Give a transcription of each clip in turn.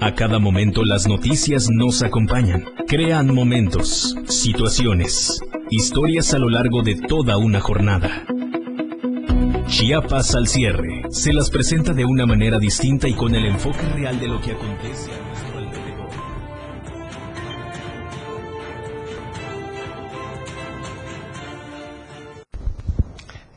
A cada momento las noticias nos acompañan, crean momentos, situaciones, historias a lo largo de toda una jornada. Chiapas al cierre se las presenta de una manera distinta y con el enfoque real de lo que acontece.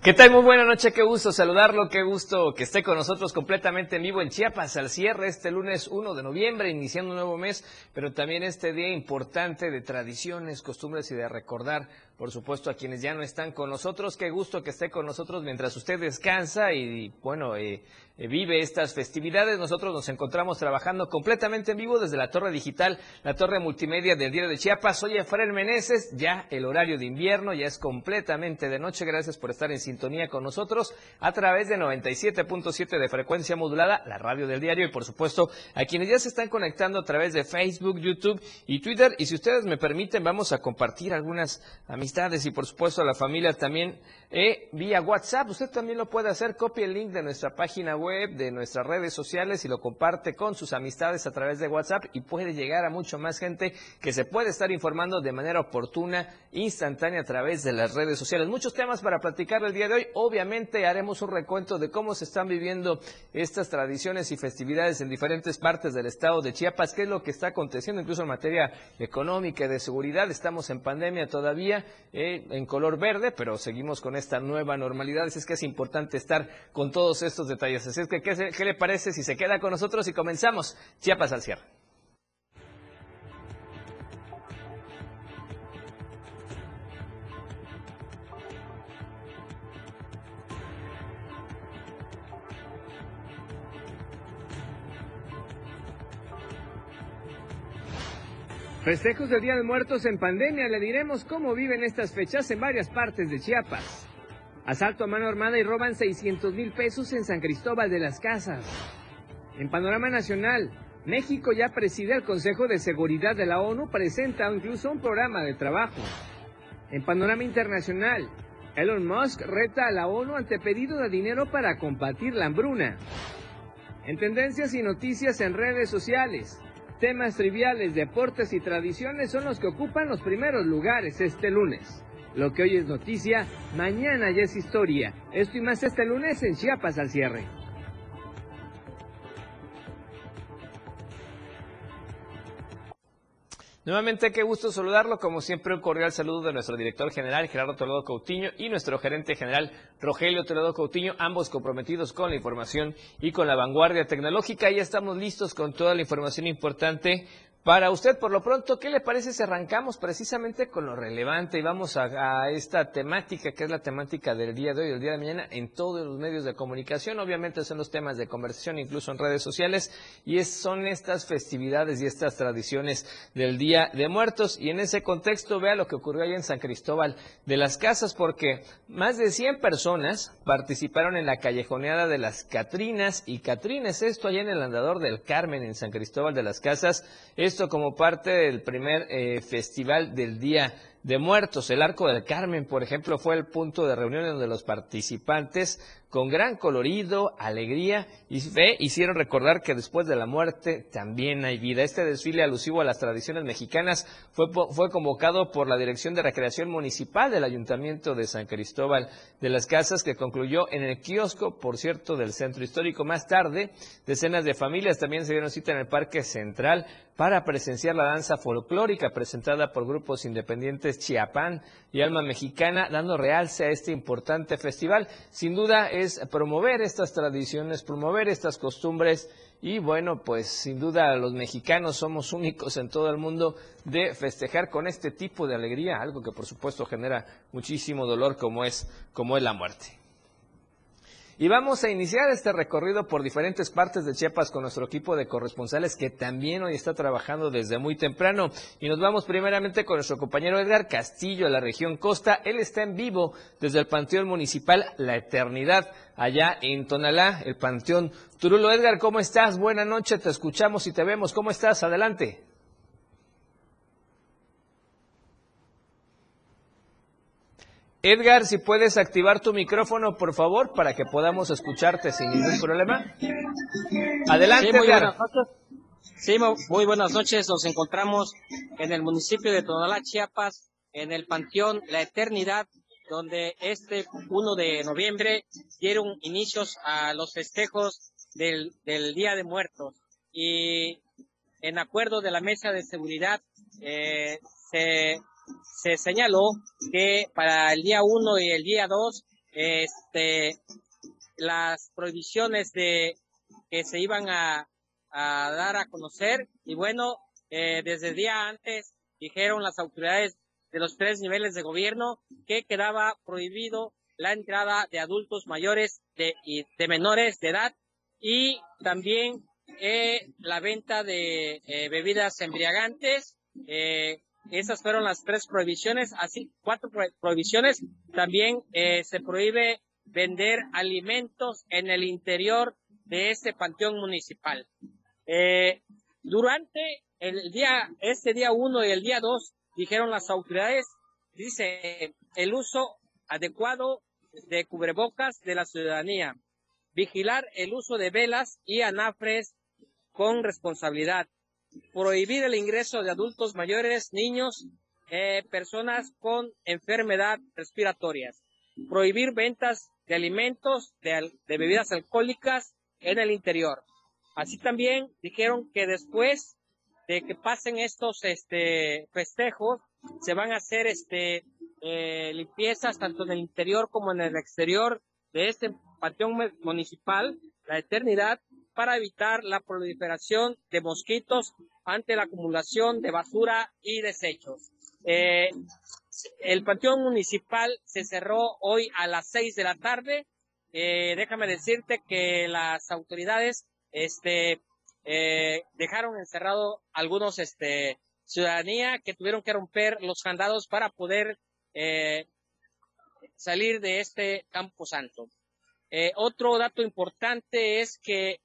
¿Qué tal? Muy buena noche, qué gusto saludarlo, qué gusto que esté con nosotros completamente en vivo en Chiapas al cierre este lunes 1 de noviembre, iniciando un nuevo mes, pero también este día importante de tradiciones, costumbres y de recordar, por supuesto, a quienes ya no están con nosotros. Qué gusto que esté con nosotros mientras usted descansa y, bueno, eh, eh, vive estas festividades. Nosotros nos encontramos trabajando completamente en vivo desde la torre digital, la torre multimedia del Diario de Chiapas. Soy Efraín Meneses, ya el horario de invierno, ya es completamente de noche. Gracias por estar en sintonía con nosotros a través de 97.7 de frecuencia modulada, la radio del diario y por supuesto a quienes ya se están conectando a través de Facebook, YouTube y Twitter. Y si ustedes me permiten, vamos a compartir algunas amistades y por supuesto a la familia también eh, vía WhatsApp. Usted también lo puede hacer. Copie el link de nuestra página web de nuestras redes sociales y lo comparte con sus amistades a través de WhatsApp y puede llegar a mucho más gente que se puede estar informando de manera oportuna, instantánea a través de las redes sociales. Muchos temas para platicar el día de hoy. Obviamente haremos un recuento de cómo se están viviendo estas tradiciones y festividades en diferentes partes del estado de Chiapas, qué es lo que está aconteciendo incluso en materia económica y de seguridad. Estamos en pandemia todavía eh, en color verde, pero seguimos con esta nueva normalidad. Es que es importante estar con todos estos detalles. Así es que, ¿qué, le parece si se queda con nosotros y comenzamos Chiapas al cierre? Festejos del Día de Muertos en pandemia, le diremos cómo viven estas fechas en varias partes de Chiapas. Asalto a mano armada y roban 600 mil pesos en San Cristóbal de las Casas. En panorama nacional, México ya preside el Consejo de Seguridad de la ONU, presenta incluso un programa de trabajo. En panorama internacional, Elon Musk reta a la ONU ante pedido de dinero para combatir la hambruna. En tendencias y noticias en redes sociales, temas triviales, deportes y tradiciones son los que ocupan los primeros lugares este lunes. Lo que hoy es noticia, mañana ya es historia. Esto y más este lunes en Chiapas al cierre. Nuevamente, qué gusto saludarlo. Como siempre, un cordial saludo de nuestro director general, Gerardo Toledo Coutinho, y nuestro gerente general, Rogelio Toledo Coutinho, ambos comprometidos con la información y con la vanguardia tecnológica. Ya estamos listos con toda la información importante para usted, por lo pronto, ¿qué le parece si arrancamos precisamente con lo relevante y vamos a, esta temática que es la temática del día de hoy, el día de mañana, en todos los medios de comunicación? Obviamente son los temas de conversación, incluso en redes sociales, y son estas festividades y estas tradiciones del Día de Muertos. Y en ese contexto, vea lo que ocurrió ahí en San Cristóbal de las Casas, porque más de 100 personas participaron en la callejoneada de las Catrinas y Catrines, esto allá en el Andador del Carmen, en San Cristóbal de las Casas. Esto como parte del primer eh, festival del Día de Muertos. El Arco del Carmen, por ejemplo, fue el punto de reunión donde los participantes con gran colorido, alegría y fe, hicieron recordar que después de la muerte también hay vida. Este desfile alusivo a las tradiciones mexicanas fue, fue convocado por la Dirección de Recreación Municipal del Ayuntamiento de San Cristóbal de las Casas, que concluyó en el kiosco, por cierto, del Centro Histórico. Más tarde, decenas de familias también se dieron cita en el Parque Central para presenciar la danza folclórica presentada por grupos independientes Chiapán y Alma Mexicana, dando realce a este importante festival. Sin duda, es promover estas tradiciones, promover estas costumbres y bueno, pues sin duda los mexicanos somos únicos en todo el mundo de festejar con este tipo de alegría, algo que por supuesto genera muchísimo dolor como es, como es la muerte. Y vamos a iniciar este recorrido por diferentes partes de Chiapas con nuestro equipo de corresponsales que también hoy está trabajando desde muy temprano. Y nos vamos primeramente con nuestro compañero Edgar Castillo de la región Costa. Él está en vivo desde el Panteón Municipal La Eternidad, allá en Tonalá, el Panteón Turulo. Edgar, ¿cómo estás? Buenas noches, te escuchamos y te vemos. ¿Cómo estás? Adelante. Edgar, si puedes activar tu micrófono, por favor, para que podamos escucharte sin ningún problema. Adelante, Edgar. Sí, muy buenas noches. Nos encontramos en el municipio de Tonalá, Chiapas, en el Panteón La Eternidad, donde este 1 de noviembre dieron inicios a los festejos del, del Día de Muertos. Y en acuerdo de la Mesa de Seguridad, eh, se, se señaló que para el día 1 y el día 2, este, las prohibiciones de que se iban a, dar a conocer y bueno, eh, desde el día antes dijeron las autoridades de los tres niveles de gobierno que quedaba prohibido la entrada de adultos mayores de, y de menores de edad y también eh, la venta de eh, bebidas embriagantes. Eh, esas fueron las tres prohibiciones, así cuatro prohibiciones. También eh, se prohíbe vender alimentos en el interior de este panteón municipal. Eh, durante el día, este día uno y el día dos, dijeron las autoridades, dice el uso adecuado de cubrebocas de la ciudadanía, vigilar el uso de velas y anafres con responsabilidad, prohibir el ingreso de adultos mayores, niños, eh, personas con enfermedad respiratorias, prohibir ventas de alimentos, de, bebidas alcohólicas en el interior. Así también dijeron que después de que pasen estos este, festejos, se van a hacer este, eh, limpiezas tanto en el interior como en el exterior de este panteón municipal, la eternidad, para evitar la proliferación de mosquitos ante la acumulación de basura y desechos. Eh, el panteón municipal se cerró hoy a las seis de la tarde. Eh, déjame decirte que las autoridades este, eh, dejaron encerrado algunos este, ciudadanía que tuvieron que romper los candados para poder salir de este campo santo. Otro dato importante es que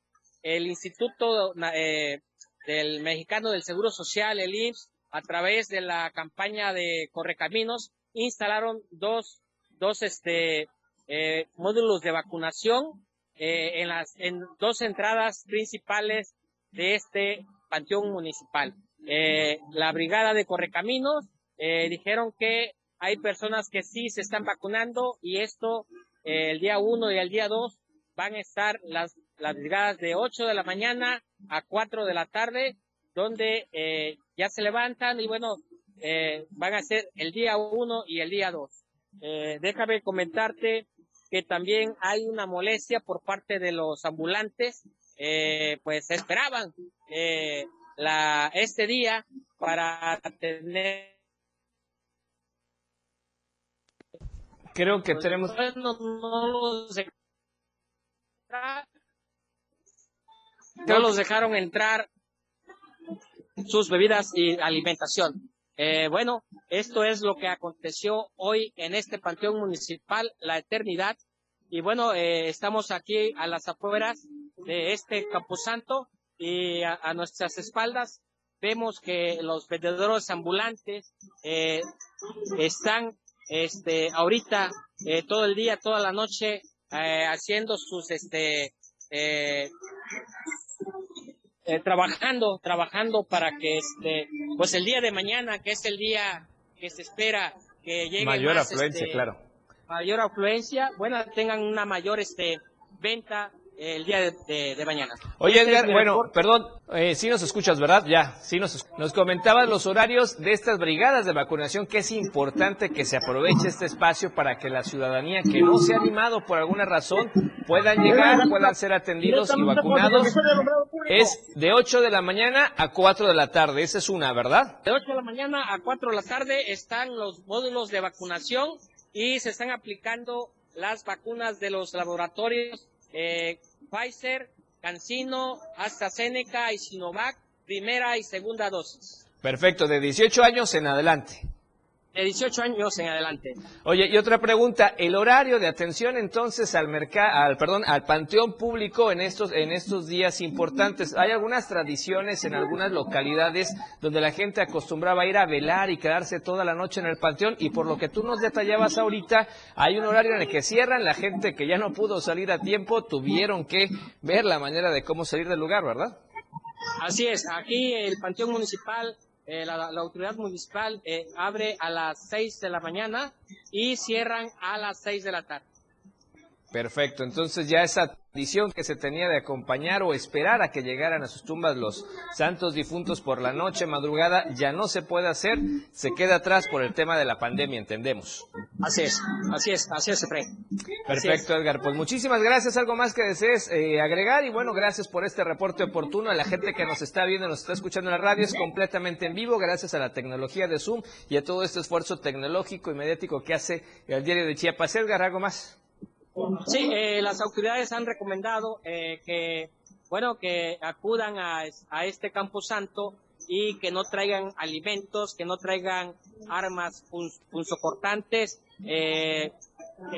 el Instituto eh, del Mexicano del Seguro Social, el IMSS, a través de la campaña de Correcaminos, instalaron dos, dos este, eh, módulos de vacunación eh, en las en dos entradas principales de este panteón municipal. La brigada de Correcaminos dijeron que hay personas que sí se están vacunando y esto el día 1 y el día 2 van a estar las, las brigadas de 8 de la mañana a 4 de la tarde, donde eh, ya se levantan y bueno, eh, van a ser el día 1 y el día 2. Eh, déjame comentarte que también hay una molestia por parte de los ambulantes, eh, pues esperaban eh, la, este día para tener Creo que tenemos... no, no los dejaron, no los dejaron entrar sus bebidas y alimentación. Eh, bueno, esto es lo que aconteció hoy en este panteón municipal, La Eternidad. Y bueno, eh, estamos aquí a las afueras de este Camposanto y a, a nuestras espaldas vemos que los vendedores ambulantes eh, están este ahorita todo el día, toda la noche haciendo sus este eh, trabajando, trabajando para que este pues el día de mañana, que es el día que se espera que llegue Mayor más, afluencia, este, claro. mayor afluencia, bueno, tengan una mayor este venta el día de, de- de mañana. Oye, Este es Edgar, bueno, perdón, eh, sí nos escuchas, ¿verdad? Ya, sí nos es- Nos comentabas los horarios de estas brigadas de vacunación, que es importante que se aproveche este espacio para que la ciudadanía que no se ha animado por alguna razón puedan llegar, puedan ser atendidos y vacunados. Es de 8 de la mañana a 4 de la tarde, esa es una, ¿verdad? De 8 de la mañana a 4 de la tarde están los módulos de vacunación y se están aplicando las vacunas de los laboratorios eh, Pfizer, CanSino, AstraZeneca y Sinovac, primera y segunda dosis. Perfecto, de 18 años en adelante. De 18 años en adelante. Oye, y otra pregunta, el horario de atención entonces al mercado, al perdón, al panteón público en estos en estos días importantes. Hay algunas tradiciones en algunas localidades donde la gente acostumbraba a ir a velar y quedarse toda la noche en el panteón y por lo que tú nos detallabas ahorita, hay un horario en el que cierran, la gente que ya no pudo salir a tiempo tuvieron que ver la manera de cómo salir del lugar, ¿verdad? Así es, aquí el Panteón Municipal, eh, la, autoridad municipal eh, abre a las 6 de la mañana y cierran a las 6 de la tarde. Perfecto, entonces ya esa tradición que se tenía de acompañar o esperar a que llegaran a sus tumbas los santos difuntos por la noche, madrugada, ya no se puede hacer, se queda atrás por el tema de la pandemia, entendemos. Así es, así es, así es, Efraín. Perfecto, Edgar. Pues muchísimas gracias. ¿Algo más que desees eh, agregar? Y bueno, gracias por este reporte oportuno. A la gente que nos está viendo, nos está escuchando en la radio, es completamente en vivo, gracias a la tecnología de Zoom y a todo este esfuerzo tecnológico y mediático que hace el diario de Chiapas. Edgar, ¿algo más? Sí, eh, las autoridades han recomendado eh, que, bueno, que acudan a, a este camposanto y que no traigan alimentos, que no traigan armas punzocortantes, eh,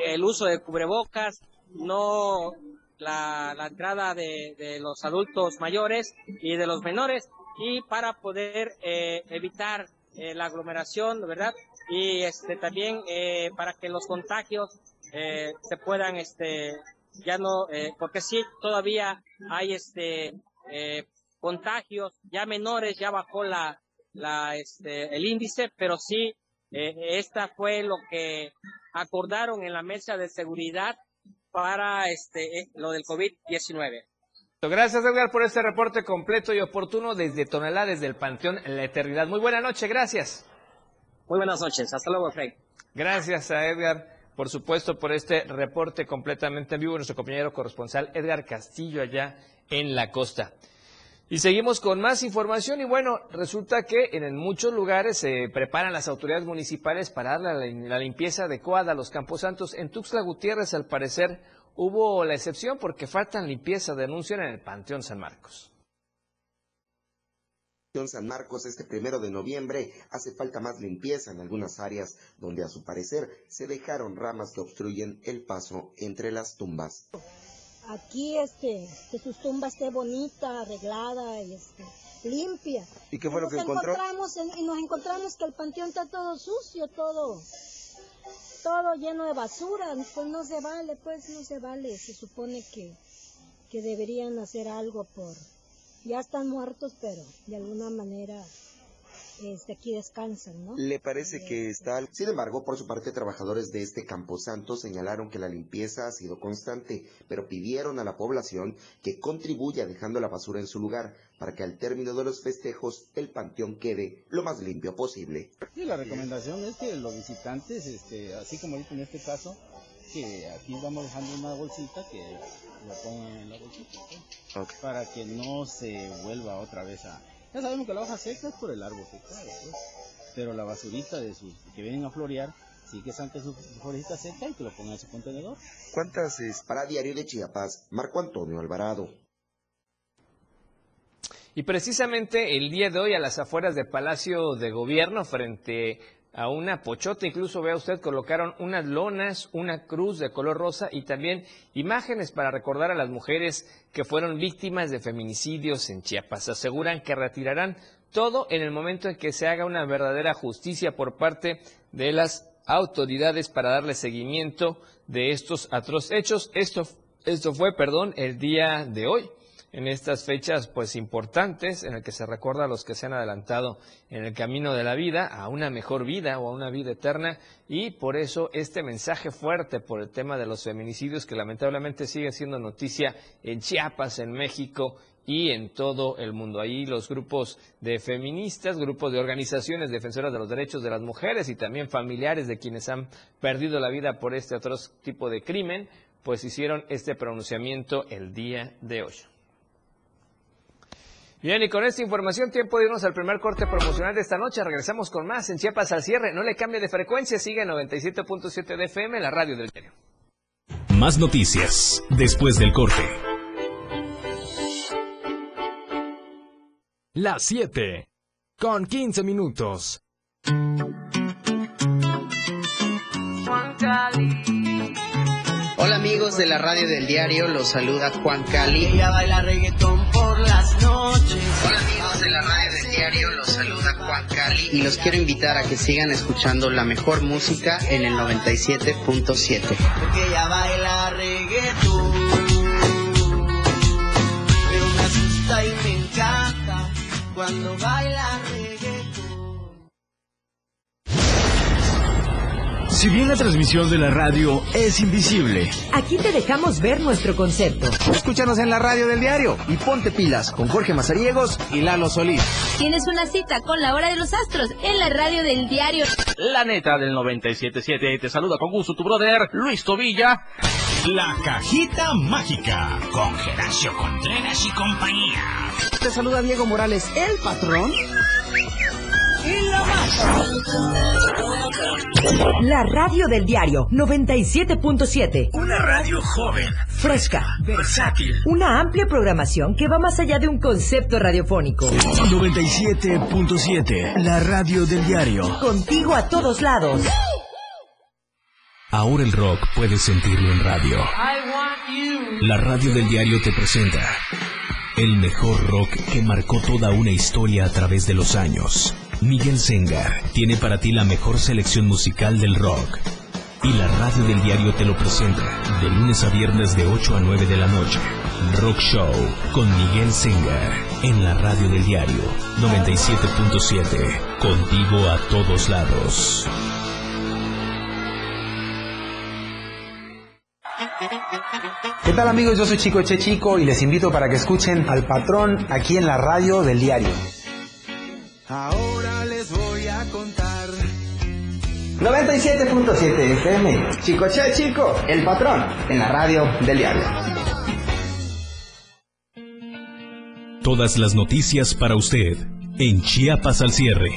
el uso de cubrebocas, no la, la entrada de, de, los adultos mayores y de los menores y para poder eh, evitar eh, la aglomeración, ¿verdad? Y este también eh, para que los contagios eh, se puedan, este, ya no, eh, porque sí, todavía hay este, eh, contagios ya menores, ya bajó la, la, este, el índice, pero sí, esta fue lo que acordaron en la mesa de seguridad para este, lo del COVID-19. Gracias, Edgar, por este reporte completo y oportuno desde Tonalá, desde el Panteón La Eternidad. Muy buena noche, gracias. Muy buenas noches, hasta luego, Frank. Gracias a Edgar por supuesto, por este reporte completamente en vivo, nuestro compañero corresponsal Edgar Castillo allá en la costa. Y seguimos con más información y bueno, resulta que en muchos lugares se preparan las autoridades municipales para darle la limpieza adecuada a los camposantos. En Tuxtla Gutiérrez, al parecer, hubo la excepción porque faltan limpieza, denuncian en el Panteón San Marcos. San Marcos este primero de noviembre hace falta más limpieza en algunas áreas donde a su parecer se dejaron ramas que obstruyen el paso entre las tumbas. Aquí este, que sus tumbas esté bonita, arreglada y este, limpia. ¿Y qué fue lo que encontró? y nos encontramos que el panteón está todo sucio, todo todo lleno de basura, pues no se vale, pues no se vale. Se supone que, que deberían hacer algo por, ya están muertos, pero de alguna manera este, aquí descansan, ¿no? Le parece que está... Sin embargo, por su parte, trabajadores de este camposanto señalaron que la limpieza ha sido constante, pero pidieron a la población que contribuya dejando la basura en su lugar para que al término de los festejos el panteón quede lo más limpio posible. Sí, la recomendación es que los visitantes, este, así como ahorita en este caso, que aquí vamos dejando una bolsita que lo pongan en la bolsita para que no se vuelva otra vez a ya sabemos que la hoja seca es por el árbol que cae pues. pero la basurita de sus que vienen a florear sí que saque su florita seca y que lo pongan en su contenedor ¿cuántas es para Diario de Chiapas? Marco Antonio Alvarado y precisamente el día de hoy a las afueras del Palacio de Gobierno frente a una pochota, incluso vea usted, colocaron unas lonas, una cruz de color rosa y también imágenes para recordar a las mujeres que fueron víctimas de feminicidios en Chiapas. Aseguran que retirarán todo en el momento en que se haga una verdadera justicia por parte de las autoridades para darle seguimiento de estos atroces hechos. Esto, esto fue, perdón, el día de hoy en estas fechas pues importantes en el que se recuerda a los que se han adelantado en el camino de la vida a una mejor vida o a una vida eterna y por eso este mensaje fuerte por el tema de los feminicidios que lamentablemente sigue siendo noticia en Chiapas, en México y en todo el mundo. Ahí los grupos de feministas, grupos de organizaciones defensoras de los derechos de las mujeres y también familiares de quienes han perdido la vida por este otro tipo de crimen, pues hicieron este pronunciamiento el día de hoy. Bien, y con esta información, tiempo de irnos al primer corte promocional de esta noche. Regresamos con más en Chiapas al cierre. No le cambie de frecuencia, sigue 97.7 de FM, la radio del diario. Más noticias después del corte. Las 7 con 15 minutos. Hola amigos de la radio del diario, los saluda Juan Cali. Ella baila reggaetón por y los quiero invitar a que sigan escuchando la mejor música en el 97.7. Porque ella Si bien la transmisión de la radio es invisible, aquí te dejamos ver nuestro concepto. Escúchanos en la radio del diario y ponte pilas con Jorge Mazariegos y Lalo Solís. Tienes una cita con la hora de los astros en la radio del diario. La neta del 977 te saluda con gusto tu brother Luis Tobilla. La cajita mágica con Gerancio Contreras y compañía. Te saluda Diego Morales, el patrón. La radio del diario 97.7. Una radio joven, fresca, versátil. Una amplia programación que va más allá de un concepto radiofónico. 97.7. La radio del diario. Contigo a todos lados. Ahora el rock puedes sentirlo en radio. La radio del diario te presenta el mejor rock que marcó toda una historia a través de los años. Miguel Sengar tiene para ti la mejor selección musical del rock. Y la radio del diario te lo presenta de lunes a viernes de 8 a 9 de la noche. Rock Show con Miguel Sengar en la radio del diario 97.7. Contigo a todos lados. ¿Qué tal amigos? Yo soy Chico Che Chico y les invito para que escuchen al patrón aquí en la radio del diario. Ahora contar. 97.7 FM. Chico Che Chico, el patrón, en la radio del diario. Todas las noticias para usted en Chiapas al cierre.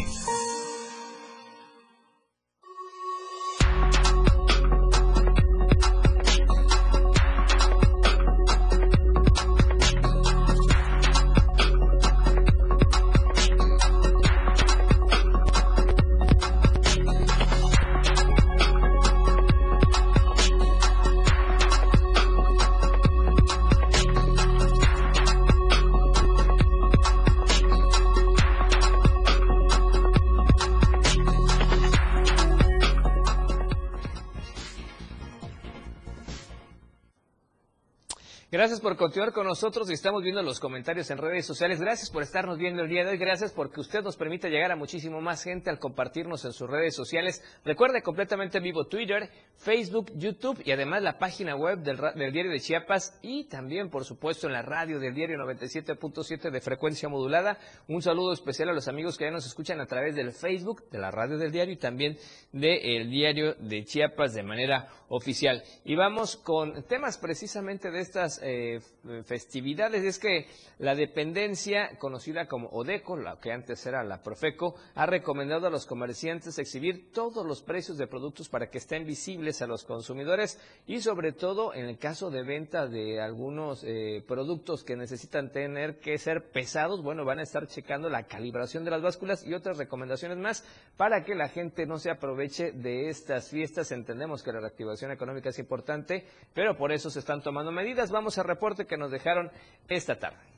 Continuar con nosotros y estamos viendo los comentarios en redes sociales. Gracias por estarnos viendo el día de hoy. Gracias porque usted nos permite llegar a muchísimo más gente al compartirnos en sus redes sociales. Recuerde completamente vivo Twitter, Facebook, YouTube y además la página web del, Diario de Chiapas y también, por supuesto, en la radio del Diario 97.7 de frecuencia modulada. Un saludo especial a los amigos que ya nos escuchan a través del Facebook de la radio del Diario y también del Diario de Chiapas de manera oficial. Y vamos con temas precisamente de estas eh, festividades. Es que la dependencia conocida como ODECO, la que antes era la Profeco, ha recomendado a los comerciantes exhibir todos los precios de productos para que estén visibles a los consumidores y sobre todo en el caso de venta de algunos eh, productos que necesitan tener que ser pesados, bueno, van a estar checando la calibración de las básculas y otras recomendaciones más para que la gente no se aproveche de estas fiestas. Entendemos que la reactivación económica es importante, pero por eso se están tomando medidas. Vamos al que nos dejaron esta tarde.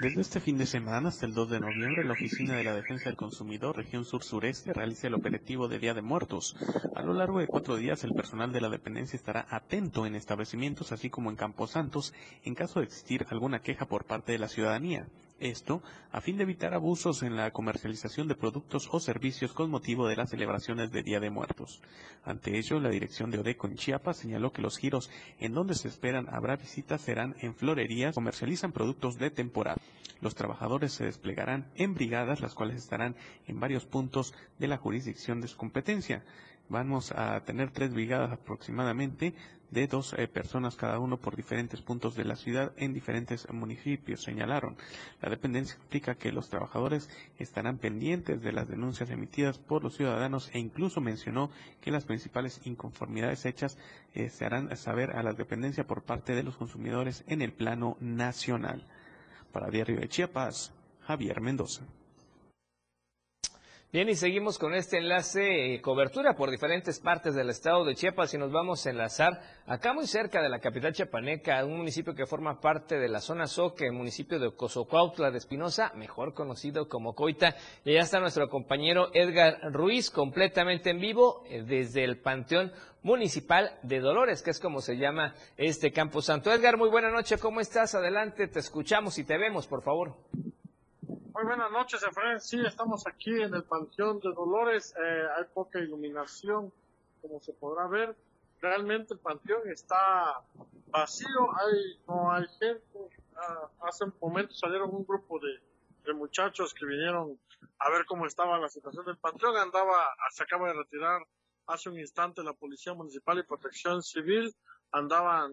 Desde este fin de semana hasta el 2 de noviembre, la Oficina de la Defensa del Consumidor, región sur-sureste, realiza el operativo de Día de Muertos. A lo largo de cuatro días, el personal de la dependencia estará atento en establecimientos, así como en Camposantos, en caso de existir alguna queja por parte de la ciudadanía. Esto a fin de evitar abusos en la comercialización de productos o servicios con motivo de las celebraciones de Día de Muertos. Ante ello, la dirección de Odeco en Chiapas señaló que los giros en donde se esperan habrá visitas serán en florerías, comercializan productos de temporada. Los trabajadores se desplegarán en brigadas, las cuales estarán en varios puntos de la jurisdicción de su competencia. Vamos a tener tres brigadas aproximadamente de dos eh, personas cada uno por diferentes puntos de la ciudad en diferentes municipios, señalaron. La dependencia explica que los trabajadores estarán pendientes de las denuncias emitidas por los ciudadanos e incluso mencionó que las principales inconformidades hechas eh, se harán saber a la dependencia por parte de los consumidores en el plano nacional. Para Diario de Chiapas, Javier Mendoza. Bien, y seguimos con este enlace, eh, cobertura por diferentes partes del estado de Chiapas y nos vamos a enlazar acá muy cerca de la capital chiapaneca, un municipio que forma parte de la zona Soque, el municipio de Cozocuautla de Espinosa, mejor conocido como Coita. Y ya está nuestro compañero Edgar Ruiz, completamente en vivo eh, desde el Panteón Municipal de Dolores, que es como se llama este Campo Santo. Edgar, muy buena noche, ¿cómo estás? Adelante, te escuchamos y te vemos, por favor. Muy buenas noches, Efraín. Sí, estamos aquí en el Panteón de Dolores. Eh, hay poca iluminación, como se podrá ver. Realmente el panteón está vacío, hay, no hay gente. Ah, hace un momento salieron un grupo de, muchachos que vinieron a ver cómo estaba la situación del panteón. Andaba, se acaba de retirar hace un instante la Policía Municipal y Protección Civil. Andaban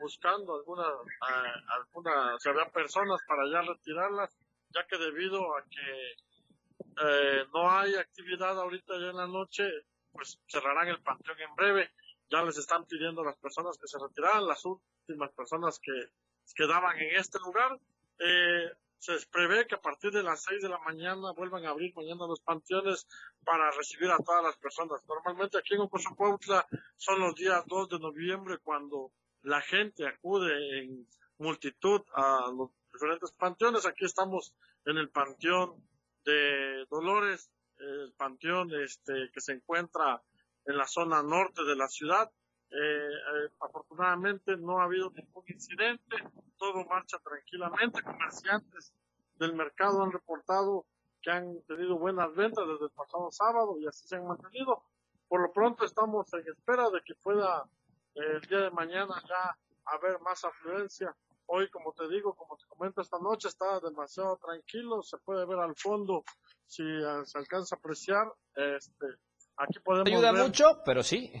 buscando algunas, eh, algunas, si había personas para ya retirarlas ya que debido a que eh, no hay actividad ahorita ya en la noche, pues cerrarán el panteón en breve. Ya les están pidiendo a las personas que se retiraran, las últimas personas que quedaban en este lugar. Eh, se prevé que a partir de las 6 de la mañana vuelvan a abrir mañana los panteones para recibir a todas las personas. Normalmente aquí en Ocosocuautla son los días 2 de noviembre cuando la gente acude en multitud a los diferentes panteones. Aquí estamos en el Panteón de Dolores, el panteón este, que se encuentra en la zona norte de la ciudad. Eh, eh, afortunadamente no ha habido ningún incidente, todo marcha tranquilamente. Comerciantes del mercado han reportado que han tenido buenas ventas desde el pasado sábado y así se han mantenido. Por lo pronto estamos en espera de que pueda eh, el día de mañana ya haber más afluencia Hoy, como te digo, como te comento esta noche, está demasiado tranquilo, se puede ver al fondo si eh, se alcanza a apreciar. Este, aquí podemos Ayuda mucho, pero sí.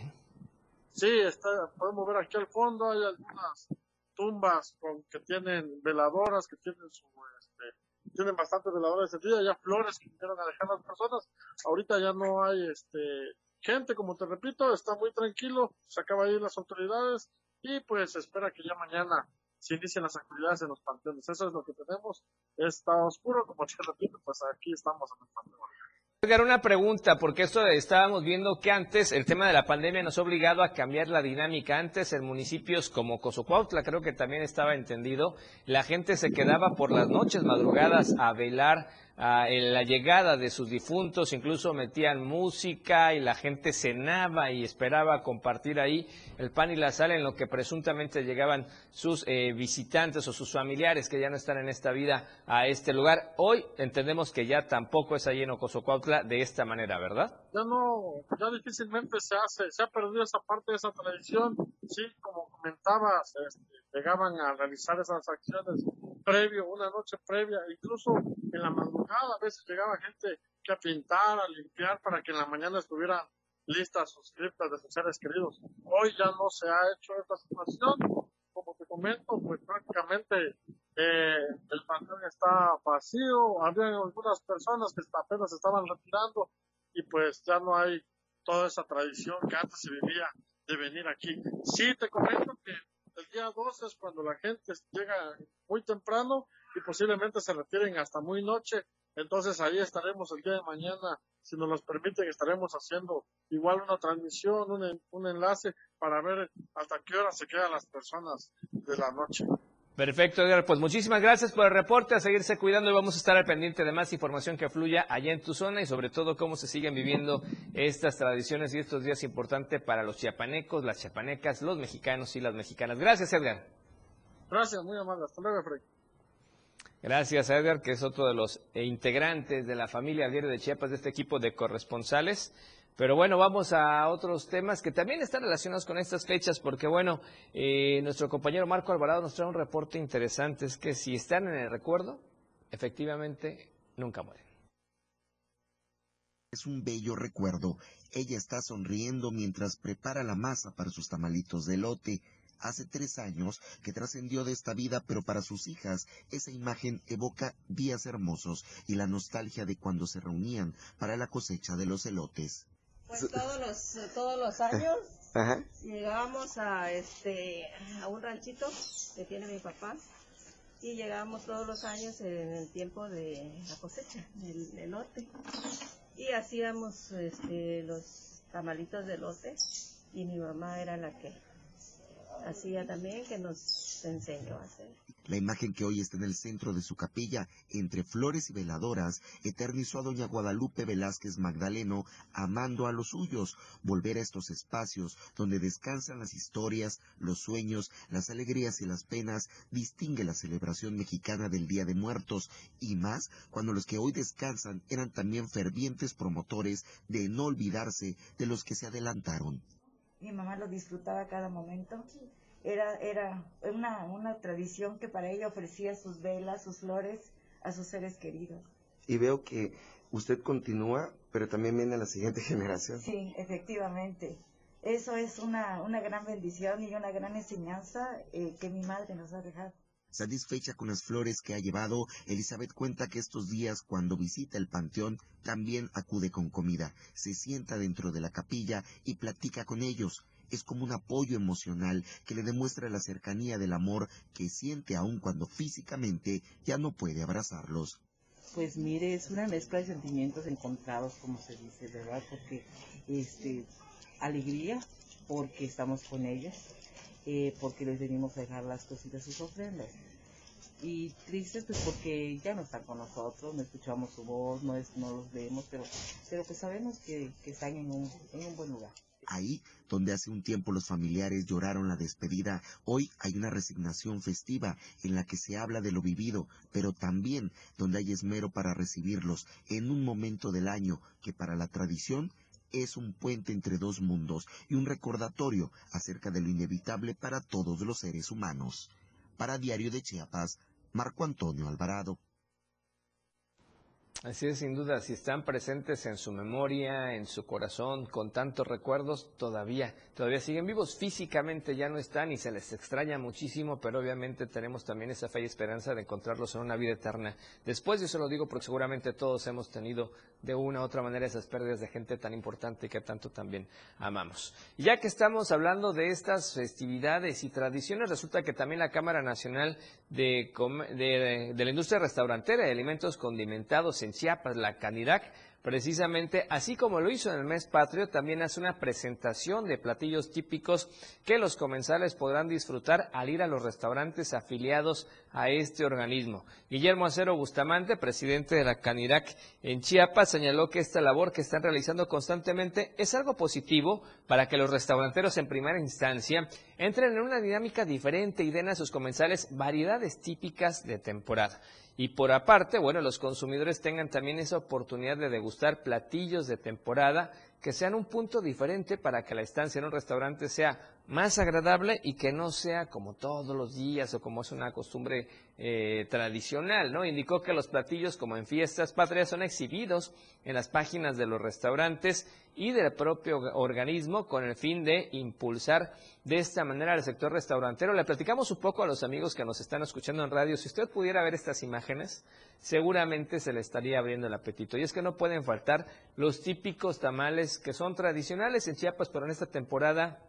Sí, está, podemos ver aquí al fondo, hay algunas tumbas con, que tienen veladoras, que tienen su, este, tienen bastantes veladoras día, ya flores que vinieron a dejar las personas. Ahorita ya no hay este gente, como te repito, está muy tranquilo, se acaba de ir las autoridades y pues espera que ya mañana se inician las actividades en los panteones. Eso es lo que tenemos. Está oscuro, como repito, pues aquí estamos en el panteón. Una pregunta, porque esto estábamos viendo que antes el tema de la pandemia nos ha obligado a cambiar la dinámica. Antes en municipios como Cozocuautla, creo que también estaba entendido, la gente se quedaba por las noches, madrugadas, a velar en la llegada de sus difuntos, incluso metían música y la gente cenaba y esperaba compartir ahí el pan y la sal en lo que presuntamente llegaban sus eh, visitantes o sus familiares que ya no están en esta vida a este lugar. Hoy entendemos que ya tampoco es ahí en Ocosocuautla de esta manera, ¿verdad? Ya no, ya difícilmente se hace, se ha perdido esa parte de esa tradición. Sí, como comentabas, este, llegaban a realizar esas acciones previo, una noche previa, incluso en la madrugada a veces llegaba gente que a pintar, a limpiar para que en la mañana estuvieran listas sus criptas de sus seres queridos. Hoy ya no se ha hecho esta situación. Como te comento, pues prácticamente eh, el panteón está vacío. Había algunas personas que apenas estaban retirando y pues ya no hay toda esa tradición que antes se vivía de venir aquí. Sí, te comento que el día 2 es cuando la gente llega muy temprano y posiblemente se retiren hasta muy noche. Entonces ahí estaremos el día de mañana, si nos lo permiten, estaremos haciendo igual una transmisión, un, un enlace para ver hasta qué hora se quedan las personas de la noche. Perfecto, Edgar. Pues muchísimas gracias por el reporte, a seguirse cuidando y vamos a estar al pendiente de más información que fluya allá en tu zona y sobre todo cómo se siguen viviendo estas tradiciones y estos días importantes para los chiapanecos, las chiapanecas, los mexicanos y las mexicanas. Gracias, Edgar. Gracias, muy amable. Hasta luego, Fred. Gracias, Edgar, que es otro de los integrantes de la familia Diario de Chiapas de este equipo de corresponsales. Pero bueno, vamos a otros temas que también están relacionados con estas fechas, porque bueno, eh, nuestro compañero Marco Alvarado nos trae un reporte interesante, es que si están en el recuerdo, efectivamente nunca mueren. Es un bello recuerdo. Ella está sonriendo mientras prepara la masa para sus tamalitos de lote. Hace tres años que trascendió de esta vida, pero para sus hijas esa imagen evoca días hermosos y la nostalgia de cuando se reunían para la cosecha de los elotes. Pues todos los, todos los años llegábamos a, este, a un ranchito que tiene mi papá y llegábamos todos los años en el tiempo de la cosecha del elote. y hacíamos este, los tamalitos de lote y mi mamá era la que hacía también que nos enseñó a hacer. La imagen que hoy está en el centro de su capilla, entre flores y veladoras, eternizó a doña Guadalupe Velázquez Magdaleno, amando a los suyos, volver a estos espacios donde descansan las historias, los sueños, las alegrías y las penas, distingue la celebración mexicana del Día de Muertos, y más cuando los que hoy descansan eran también fervientes promotores de no olvidarse de los que se adelantaron. Mi mamá lo disfrutaba cada momento era, era una, una tradición que para ella ofrecía sus velas, sus flores a sus seres queridos. Y veo que usted continúa, pero también viene la siguiente generación. Sí, efectivamente. Eso es una, una gran bendición y una gran enseñanza eh, que mi madre nos ha dejado. Satisfecha con las flores que ha llevado, Elizabeth cuenta que estos días cuando visita el panteón también acude con comida, se sienta dentro de la capilla y platica con ellos es como un apoyo emocional que le demuestra la cercanía del amor que siente aun cuando físicamente ya no puede abrazarlos. Pues mire, es una mezcla de sentimientos encontrados, como se dice, ¿verdad? Porque, este, alegría, porque estamos con ellos, eh, porque les venimos a dejar las cositas, sus ofrendas. Y tristes, pues porque ya no están con nosotros, no escuchamos su voz, no, es, no los vemos, pero, pero pues sabemos que, que están en un, en un buen lugar. Ahí, donde hace un tiempo los familiares lloraron la despedida, hoy hay una resignación festiva en la que se habla de lo vivido, pero también donde hay esmero para recibirlos en un momento del año que para la tradición es un puente entre dos mundos y un recordatorio acerca de lo inevitable para todos los seres humanos. Para Diario de Chiapas, Marco Antonio Alvarado. Así es, sin duda, si están presentes en su memoria, en su corazón, con tantos recuerdos, todavía, todavía siguen vivos. Físicamente ya no están y se les extraña muchísimo, pero obviamente tenemos también esa fe y esperanza de encontrarlos en una vida eterna. Después, yo se lo digo porque seguramente todos hemos tenido de una u otra manera esas pérdidas de gente tan importante que tanto también amamos. Ya que estamos hablando de estas festividades y tradiciones, resulta que también la Cámara Nacional de, de, la Industria Restaurantera de Alimentos Condimentados en Chiapas, la Canirac, precisamente, así como lo hizo en el mes patrio, también hace una presentación de platillos típicos que los comensales podrán disfrutar al ir a los restaurantes afiliados a este organismo. Guillermo Acero Bustamante, presidente de la Canirac en Chiapas, señaló que esta labor que están realizando constantemente es algo positivo para que los restauranteros en primera instancia entren en una dinámica diferente y den a sus comensales variedades típicas de temporada. Y por aparte, bueno, los consumidores tengan también esa oportunidad de degustar platillos de temporada que sean un punto diferente para que la estancia en un restaurante sea más agradable y que no sea como todos los días o como es una costumbre eh, tradicional, ¿no? Indicó que los platillos, como en fiestas patrias, son exhibidos en las páginas de los restaurantes y del propio organismo con el fin de impulsar de esta manera al sector restaurantero. Le platicamos un poco a los amigos que nos están escuchando en radio. Si usted pudiera ver estas imágenes, seguramente se le estaría abriendo el apetito. Y es que no pueden faltar los típicos tamales que son tradicionales en Chiapas, pero en esta temporada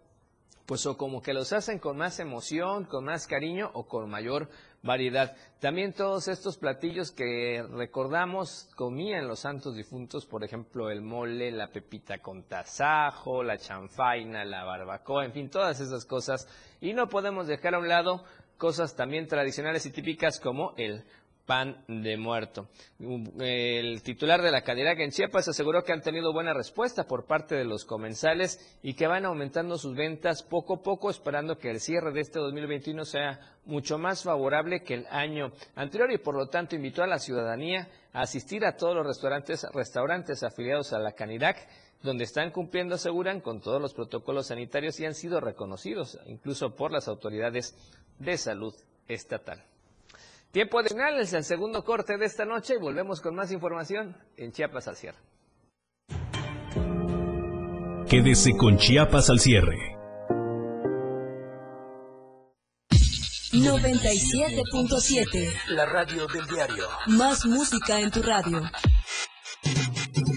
pues o como que los hacen con más emoción, con más cariño o con mayor variedad. También todos estos platillos que recordamos comían los santos difuntos, por ejemplo, el mole, la pepita con tasajo, la chanfaina, la barbacoa, en fin, todas esas cosas. Y no podemos dejar a un lado cosas también tradicionales y típicas como el pan de muerto. El titular de la Canirac en Chiapas aseguró que han tenido buena respuesta por parte de los comensales y que van aumentando sus ventas poco a poco, esperando que el cierre de este 2021 sea mucho más favorable que el año anterior y por lo tanto invitó a la ciudadanía a asistir a todos los restaurantes, restaurantes afiliados a la Canirac donde están cumpliendo, aseguran, con todos los protocolos sanitarios y han sido reconocidos incluso por las autoridades de salud estatal. Tiempo adicional es el segundo corte de esta noche y volvemos con más información en Chiapas al cierre. Quédese con Chiapas al cierre. 97.7 La radio del diario. Más música en tu radio.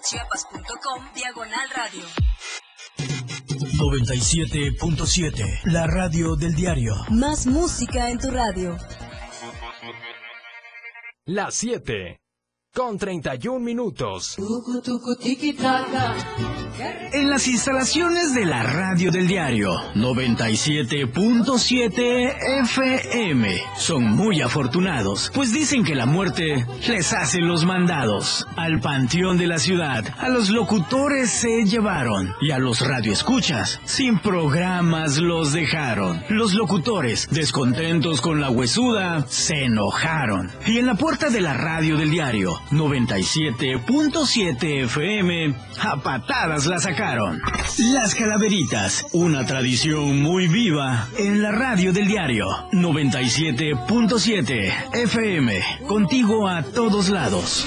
www.diariodechiapas.com Diagonal Radio. 97.7. La radio del diario. Más música en tu radio. Las 7 con 31 minutos. En las instalaciones de la radio del diario 97.7 FM son muy afortunados, pues dicen que la muerte les hace los mandados. Al panteón de la ciudad, a los locutores se llevaron y a los radioescuchas sin programas los dejaron. Los locutores, descontentos con la huesuda, se enojaron. Y en la puerta de la radio del diario 97.7 FM, a patadas la sacaron. Las Calaveritas, una tradición muy viva en la radio del diario 97.7 FM, contigo a todos lados.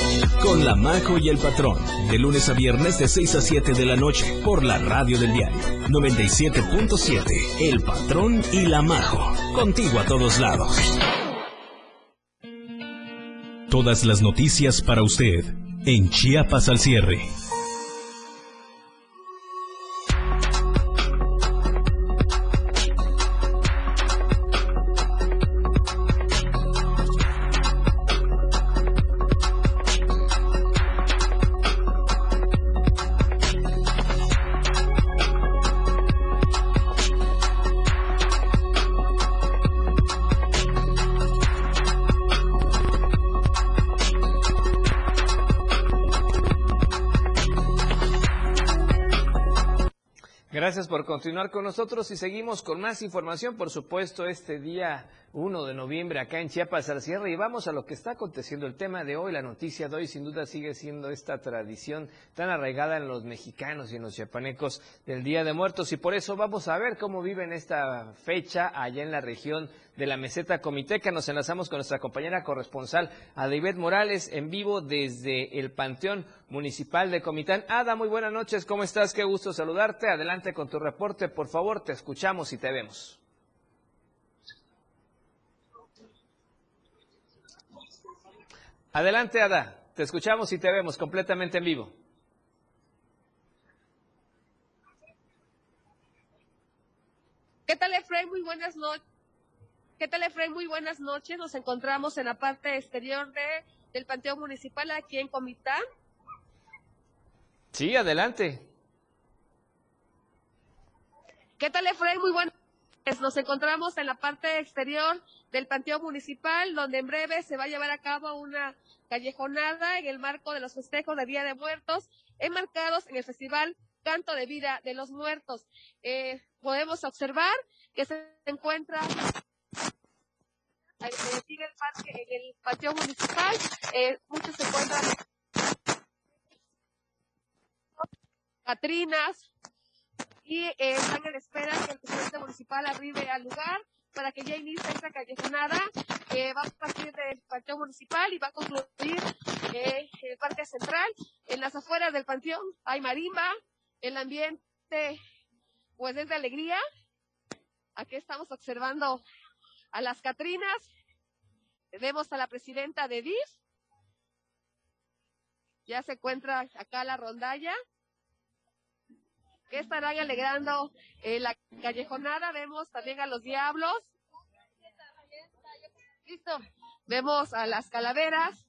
con la Majo y el Patrón, de lunes a viernes de 6 a 7 de la noche, por la radio del diario 97.7, El Patrón y la Majo, contigo a todos lados. Todas las noticias para usted en Chiapas al cierre. Continuar con nosotros y seguimos con más información, por supuesto, este día 1 de noviembre acá en Chiapas al y vamos a lo que está aconteciendo. El tema de hoy, la noticia de hoy, sin duda sigue siendo esta tradición tan arraigada en los mexicanos y en los chiapanecos del Día de Muertos y por eso vamos a ver cómo viven esta fecha allá en la región de la meseta comiteca. Nos enlazamos con nuestra compañera corresponsal Adibet Morales en vivo desde el Panteón Municipal de Comitán. Ada, muy buenas noches, ¿cómo estás? Qué gusto saludarte. Adelante con tu reporte, por favor, te escuchamos y te vemos. Adelante, Ada. Te escuchamos y te vemos completamente en vivo. ¿Qué tal, Efraín? Muy buenas noches. ¿Qué tal, Efraín? Muy buenas noches. Nos encontramos en la parte exterior de, del Panteón Municipal aquí en Comitán. Sí, adelante. ¿Qué tal, Efraín? Muy buenas noches. Nos encontramos en la parte exterior del Panteón Municipal, donde en breve se va a llevar a cabo una callejonada en el marco de los festejos de Día de Muertos, enmarcados en el Festival Canto de Vida de los Muertos. Eh, podemos observar que se encuentra sigue el parque en el patio municipal, eh, muchos se encuentran Catrinas y eh, están en espera que el presidente municipal arribe al lugar para que ya inicie esta callejonada que va a partir del panteón municipal y va a concluir eh, el parque central. En las afueras del panteón hay marimba, el ambiente pues es de alegría. Aquí estamos observando a las Catrinas. Vemos a la presidenta de DIF. Ya se encuentra acá la rondalla. Que estarán alegrando eh, la callejonada. Vemos también a los diablos. Listo. Vemos a las calaveras.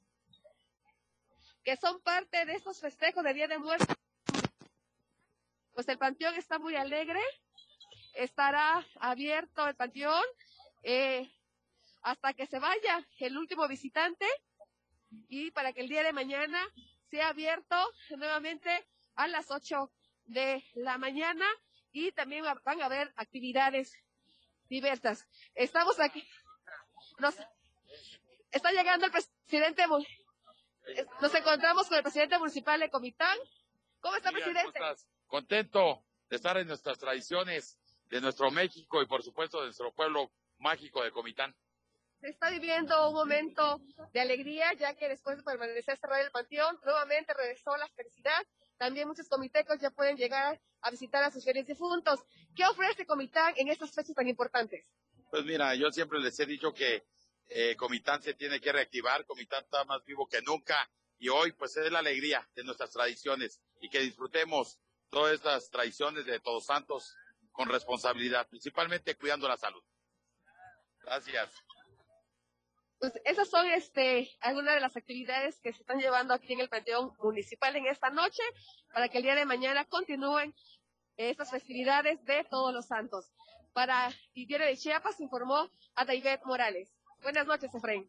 Que son parte de estos festejos de Día de Muertos pues el panteón está muy alegre, estará abierto el panteón eh, hasta que se vaya el último visitante y para que el día de mañana sea abierto nuevamente a las 8 de la mañana y también van a haber actividades diversas. Estamos aquí. Nos, está llegando el presidente. Nos encontramos con el presidente municipal de Comitán. ¿Cómo está, presidente? Contento de estar en nuestras tradiciones de nuestro México y por supuesto de nuestro pueblo mágico de Comitán. Se está viviendo un momento de alegría, ya que después de permanecer cerrado el panteón, nuevamente regresó la felicidad. También muchos comitecos ya pueden llegar a visitar a sus fieles difuntos. ¿Qué ofrece Comitán en estas fechas tan importantes? Pues mira, yo siempre les he dicho que eh, Comitán se tiene que reactivar, Comitán está más vivo que nunca y hoy pues es la alegría de nuestras tradiciones y que disfrutemos todas estas tradiciones de Todos Santos con responsabilidad, principalmente cuidando la salud. Gracias. Pues esas son este, algunas de las actividades que se están llevando aquí en el Panteón Municipal en esta noche para que el día de mañana continúen estas festividades de Todos los Santos. Para Diario de Chiapas informó a David Morales. Buenas noches, Efraín.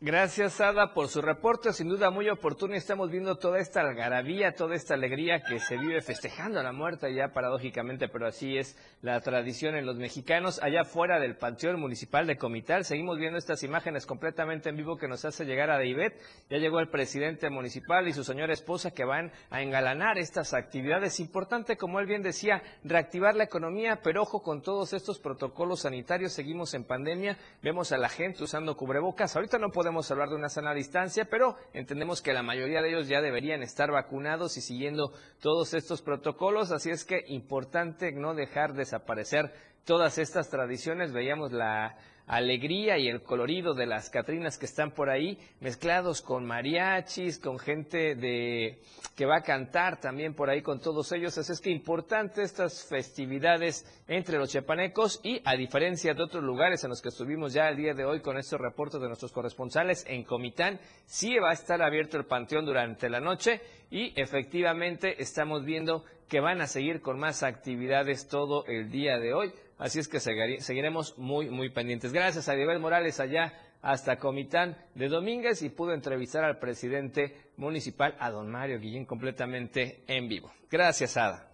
Gracias, Ada, por su reporte. Sin duda muy oportuno. Estamos viendo toda esta algarabía, toda esta alegría que se vive festejando la muerte, ya paradójicamente, pero así es la tradición en los mexicanos. Allá fuera del Panteón Municipal de Comital, seguimos viendo estas imágenes completamente en vivo que nos hace llegar a David. Ya llegó el presidente municipal y su señora esposa que van a engalanar estas actividades. Importante, como él bien decía, reactivar la economía, pero ojo con todos estos protocolos sanitarios. Seguimos en pandemia, vemos a la gente usando cubrebocas. Ahorita no podemos podemos hablar de una sana distancia, pero entendemos que la mayoría de ellos ya deberían estar vacunados y siguiendo todos estos protocolos, así es que importante no dejar desaparecer todas estas tradiciones. Veíamos la alegría y el colorido de las Catrinas que están por ahí, mezclados con mariachis, con gente de que va a cantar también por ahí con todos ellos. Así es que importante estas festividades entre los chepanecos y a diferencia de otros lugares en los que estuvimos ya el día de hoy con estos reportes de nuestros corresponsales en Comitán, sí va a estar abierto el panteón durante la noche y efectivamente estamos viendo que van a seguir con más actividades todo el día de hoy. Así es que seguiremos muy, muy pendientes. Gracias a Diego Morales allá hasta Comitán de Domínguez y pudo entrevistar al presidente municipal, a don Mario Guillén, completamente en vivo. Gracias, Ada.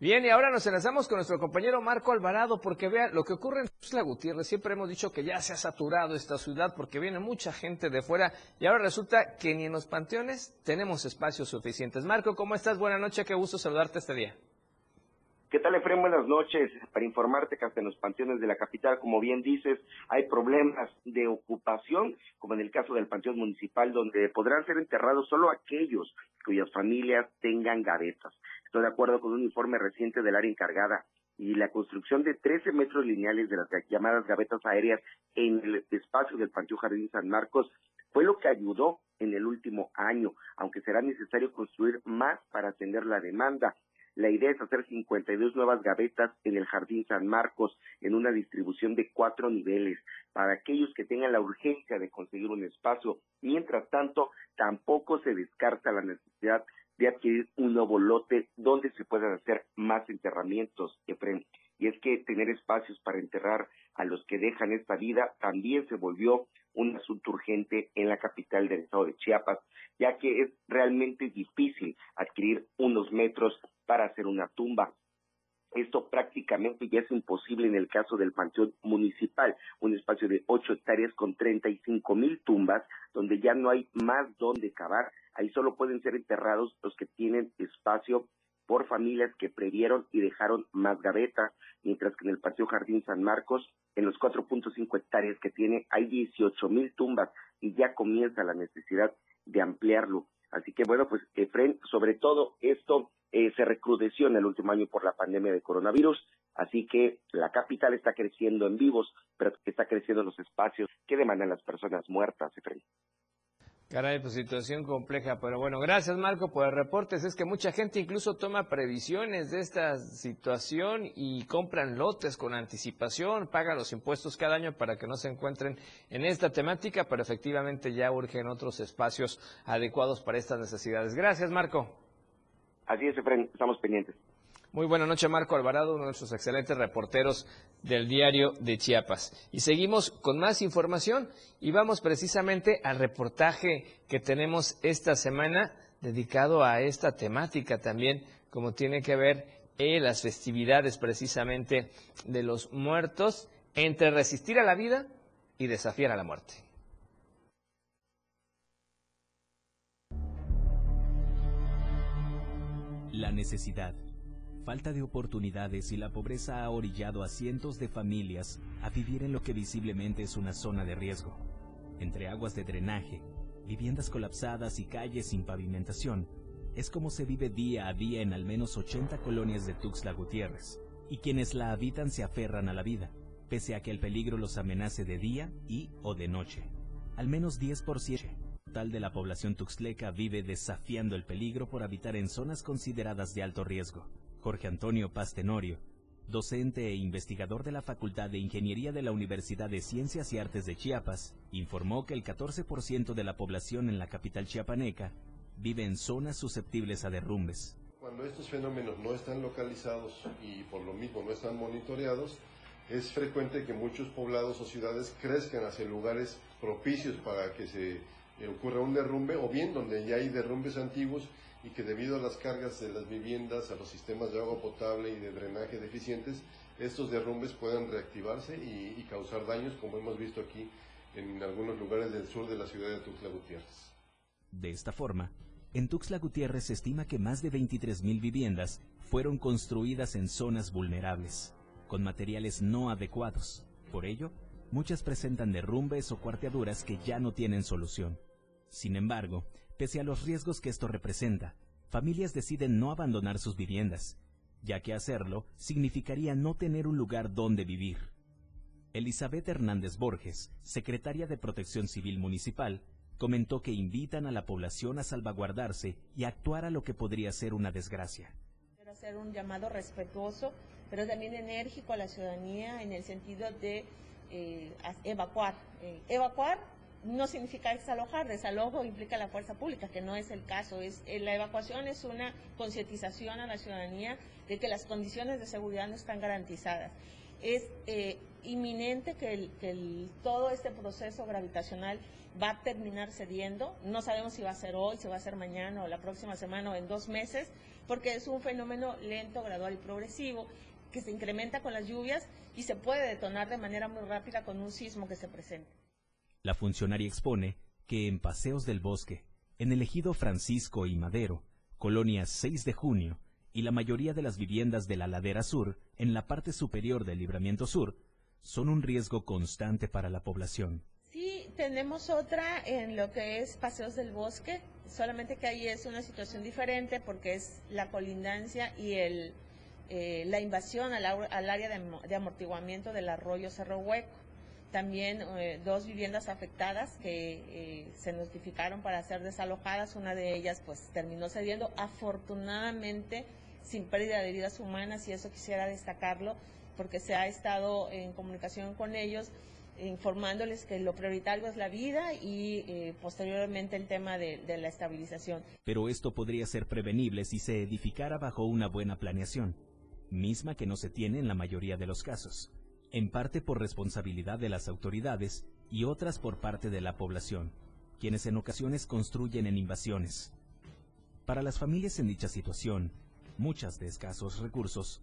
Bien, y ahora nos enlazamos con nuestro compañero Marco Alvarado, porque vea lo que ocurre en Isla Gutiérrez. Siempre hemos dicho que ya se ha saturado esta ciudad porque viene mucha gente de fuera y ahora resulta que ni en los panteones tenemos espacios suficientes. Marco, ¿cómo estás? Buenas noches, qué gusto saludarte este día. ¿Qué tal, Efraín? Buenas noches. Para informarte que hasta en los panteones de la capital, como bien dices, hay problemas de ocupación, como en el caso del panteón municipal, donde podrán ser enterrados solo aquellos cuyas familias tengan gavetas. Estoy de acuerdo con un informe reciente del área encargada y la construcción de 13 metros lineales de las llamadas gavetas aéreas en el espacio del Panteón Jardín San Marcos fue lo que ayudó en el último año, aunque será necesario construir más para atender la demanda. La idea es hacer 52 nuevas gavetas en el Jardín San Marcos en una distribución de cuatro niveles para aquellos que tengan la urgencia de conseguir un espacio. Mientras tanto, tampoco se descarta la necesidad de adquirir un nuevo lote donde se puedan hacer más enterramientos, Y es que tener espacios para enterrar a los que dejan esta vida también se volvió un asunto urgente en la capital del estado de Chiapas, ya que es realmente difícil adquirir unos metros para hacer una tumba. Esto prácticamente ya es imposible en el caso del Panteón Municipal, un espacio de ocho hectáreas con treinta y cinco mil tumbas, donde ya no hay más donde cavar. Ahí solo pueden ser enterrados los que tienen espacio por familias que previeron y dejaron más gavetas, mientras que en el Paseo Jardín San Marcos, en los 4.5 hectáreas que tiene, hay 18 mil tumbas y ya comienza la necesidad de ampliarlo. Así que bueno, pues Efren, sobre todo esto eh, se recrudeció en el último año por la pandemia de coronavirus, así que la capital está creciendo en vivos, pero está creciendo los espacios que demandan las personas muertas, Efren. Caray, pues situación compleja, pero bueno, gracias Marco por el reporte. Es que mucha gente incluso toma previsiones de esta situación y compran lotes con anticipación, pagan los impuestos cada año para que no se encuentren en esta temática, pero efectivamente ya urgen otros espacios adecuados para estas necesidades. Gracias Marco. Así es, Efren, estamos pendientes. Muy buena noche, Marco Alvarado, uno de nuestros excelentes reporteros del diario de Chiapas. Y seguimos con más información y vamos precisamente al reportaje que tenemos esta semana dedicado a esta temática también, como tiene que ver en las festividades precisamente de los muertos, entre resistir a la vida y desafiar a la muerte. La necesidad falta de oportunidades y la pobreza ha orillado a cientos de familias a vivir en lo que visiblemente es una zona de riesgo. Entre aguas de drenaje, viviendas colapsadas y calles sin pavimentación, es como se vive día a día en al menos 80 colonias de Tuxtla Gutiérrez, y quienes la habitan se aferran a la vida, pese a que el peligro los amenace de día y o de noche. Al menos 10% total de la población tuxtleca vive desafiando el peligro por habitar en zonas consideradas de alto riesgo. Jorge Antonio Pastenorio, docente e investigador de la Facultad de Ingeniería de la Universidad de Ciencias y Artes de Chiapas, informó que el 14% de la población en la capital chiapaneca vive en zonas susceptibles a derrumbes. Cuando estos fenómenos no están localizados y por lo mismo no están monitoreados, es frecuente que muchos poblados o ciudades crezcan hacia lugares propicios para que se ocurra un derrumbe o bien donde ya hay derrumbes antiguos y que debido a las cargas de las viviendas, a los sistemas de agua potable y de drenaje deficientes, estos derrumbes puedan reactivarse y, causar daños, como hemos visto aquí en algunos lugares del sur de la ciudad de Tuxtla Gutiérrez. De esta forma, en Tuxtla Gutiérrez se estima que más de 23.000 viviendas fueron construidas en zonas vulnerables, con materiales no adecuados. Por ello, muchas presentan derrumbes o cuarteaduras que ya no tienen solución. Sin embargo, Pese a los riesgos que esto representa, familias deciden no abandonar sus viviendas, ya que hacerlo significaría no tener un lugar donde vivir. Elizabeth Hernández Borges, secretaria de Protección Civil Municipal, comentó que invitan a la población a salvaguardarse y actuar a lo que podría ser una desgracia. Hacer un llamado respetuoso, pero también enérgico a la ciudadanía en el sentido de eh, evacuar. Eh, evacuar no significa desalojar, desalojo implica la fuerza pública, que no es el caso. Es, eh, la evacuación es una concientización a la ciudadanía de que las condiciones de seguridad no están garantizadas. Es eh, inminente que, todo este proceso gravitacional va a terminar cediendo. No sabemos si va a ser hoy, si va a ser mañana o la próxima semana o en dos meses, porque es un fenómeno lento, gradual y progresivo que se incrementa con las lluvias y se puede detonar de manera muy rápida con un sismo que se presente. La funcionaria expone que en Paseos del Bosque, en el ejido Francisco y Madero, colonia 6 de junio, y la mayoría de las viviendas de la ladera sur, en la parte superior del libramiento sur, son un riesgo constante para la población. Sí, tenemos otra en lo que es Paseos del Bosque, solamente que ahí es una situación diferente porque es la colindancia y el, eh, la invasión al, área de, de amortiguamiento del arroyo Cerro Hueco también eh, dos viviendas afectadas que eh, se notificaron para ser desalojadas, una de ellas pues terminó cediendo, afortunadamente sin pérdida de vidas humanas y eso quisiera destacarlo porque se ha estado en comunicación con ellos informándoles que lo prioritario es la vida y eh, posteriormente el tema de, de la estabilización. Pero esto podría ser prevenible si se edificara bajo una buena planeación, misma que no se tiene en la mayoría de los casos en parte por responsabilidad de las autoridades y otras por parte de la población, quienes en ocasiones construyen en invasiones. Para las familias en dicha situación, muchas de escasos recursos,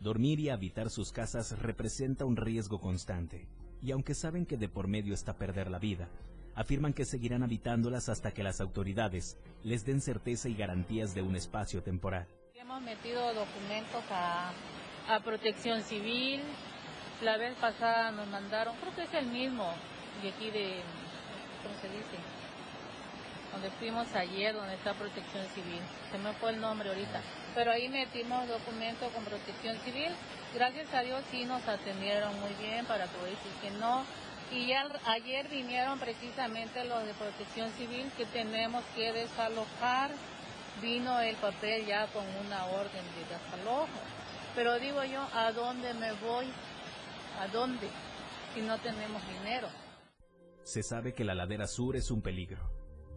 dormir y habitar sus casas representa un riesgo constante, y aunque saben que de por medio está perder la vida, afirman que seguirán habitándolas hasta que las autoridades les den certeza y garantías de un espacio temporal. Hemos metido documentos a, a protección civil, la vez pasada nos mandaron, creo que es el mismo, de aquí de, ¿cómo se dice? Donde fuimos ayer, donde está protección civil. Se me fue el nombre ahorita. Pero ahí metimos documento con protección civil. Gracias a Dios sí nos atendieron muy bien para poder decir que no. Y ya ayer vinieron precisamente los de protección civil que tenemos que desalojar. Vino el papel ya con una orden de desalojo. Pero digo yo, ¿a dónde me voy? ¿A dónde? Si no tenemos dinero. Se sabe que la ladera sur es un peligro,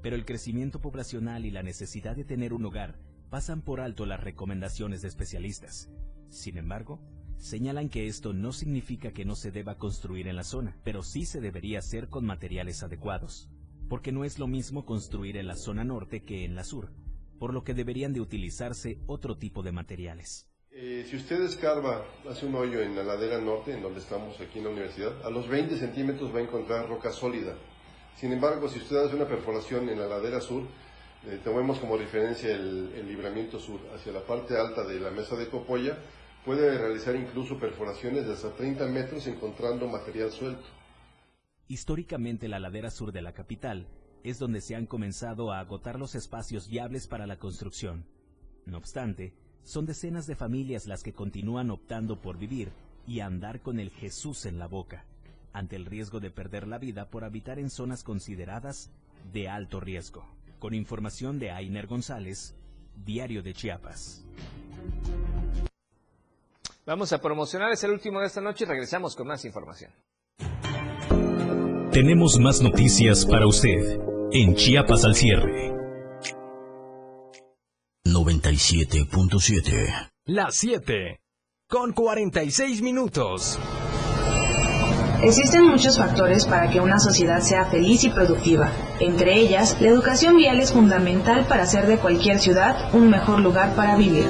pero el crecimiento poblacional y la necesidad de tener un hogar pasan por alto las recomendaciones de especialistas. Sin embargo, señalan que esto no significa que no se deba construir en la zona, pero sí se debería hacer con materiales adecuados, porque no es lo mismo construir en la zona norte que en la sur, por lo que deberían de utilizarse otro tipo de materiales. Eh, si usted escarba, hace un hoyo en la ladera norte, en donde estamos aquí en la universidad, a los 20 centímetros va a encontrar roca sólida. Sin embargo, si usted hace una perforación en la ladera sur, eh, tomemos como referencia el, el, libramiento sur hacia la parte alta de la mesa de Copolla, puede realizar incluso perforaciones de hasta 30 metros encontrando material suelto. Históricamente la ladera sur de la capital es donde se han comenzado a agotar los espacios viables para la construcción. No obstante, son decenas de familias las que continúan optando por vivir y andar con el Jesús en la boca, ante el riesgo de perder la vida por habitar en zonas consideradas de alto riesgo. Con información de Ainer González, Diario de Chiapas. Vamos a promocionar, es el último de esta noche y regresamos con más información. Tenemos más noticias para usted en Chiapas al cierre. 97.7. Las 7. Con 46 minutos. Existen muchos factores para que una sociedad sea feliz y productiva. Entre ellas, la educación vial es fundamental para hacer de cualquier ciudad un mejor lugar para vivir.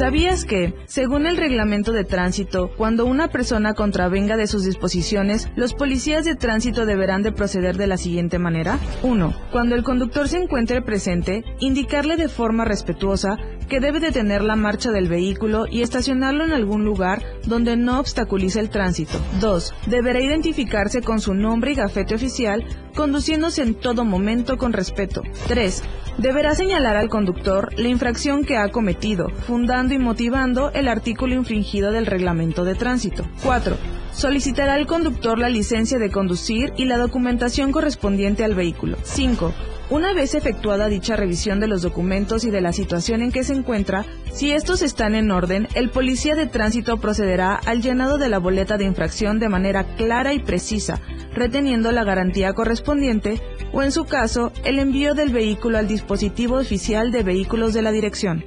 ¿Sabías que, según el reglamento de tránsito, cuando una persona contravenga de sus disposiciones, los policías de tránsito deberán de proceder de la siguiente manera? 1. Cuando el conductor se encuentre presente, indicarle de forma respetuosa que debe detener la marcha del vehículo y estacionarlo en algún lugar donde no obstaculice el tránsito. 2. Deberá identificarse con su nombre y gafete oficial, conduciéndose en todo momento con respeto. 3. Deberá señalar al conductor la infracción que ha cometido, fundando y motivando el artículo infringido del reglamento de tránsito. 4. Solicitará al conductor la licencia de conducir y la documentación correspondiente al vehículo. 5. Una vez efectuada dicha revisión de los documentos y de la situación en que se encuentra, si estos están en orden, el policía de tránsito procederá al llenado de la boleta de infracción de manera clara y precisa, reteniendo la garantía correspondiente o, en su caso, el envío del vehículo al dispositivo oficial de vehículos de la dirección.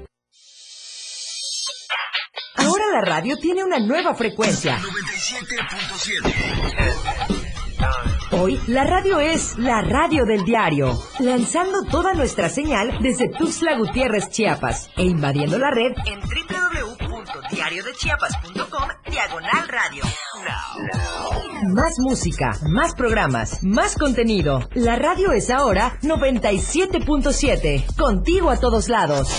Ahora la radio tiene una nueva frecuencia. 97.7. Hoy la radio es la radio del diario, lanzando toda nuestra señal desde Tuxtla Gutiérrez, Chiapas, e invadiendo la red en www.diariodechiapas.com diagonal radio. Más música, más programas, más contenido. La radio es ahora 97.7, contigo a todos lados.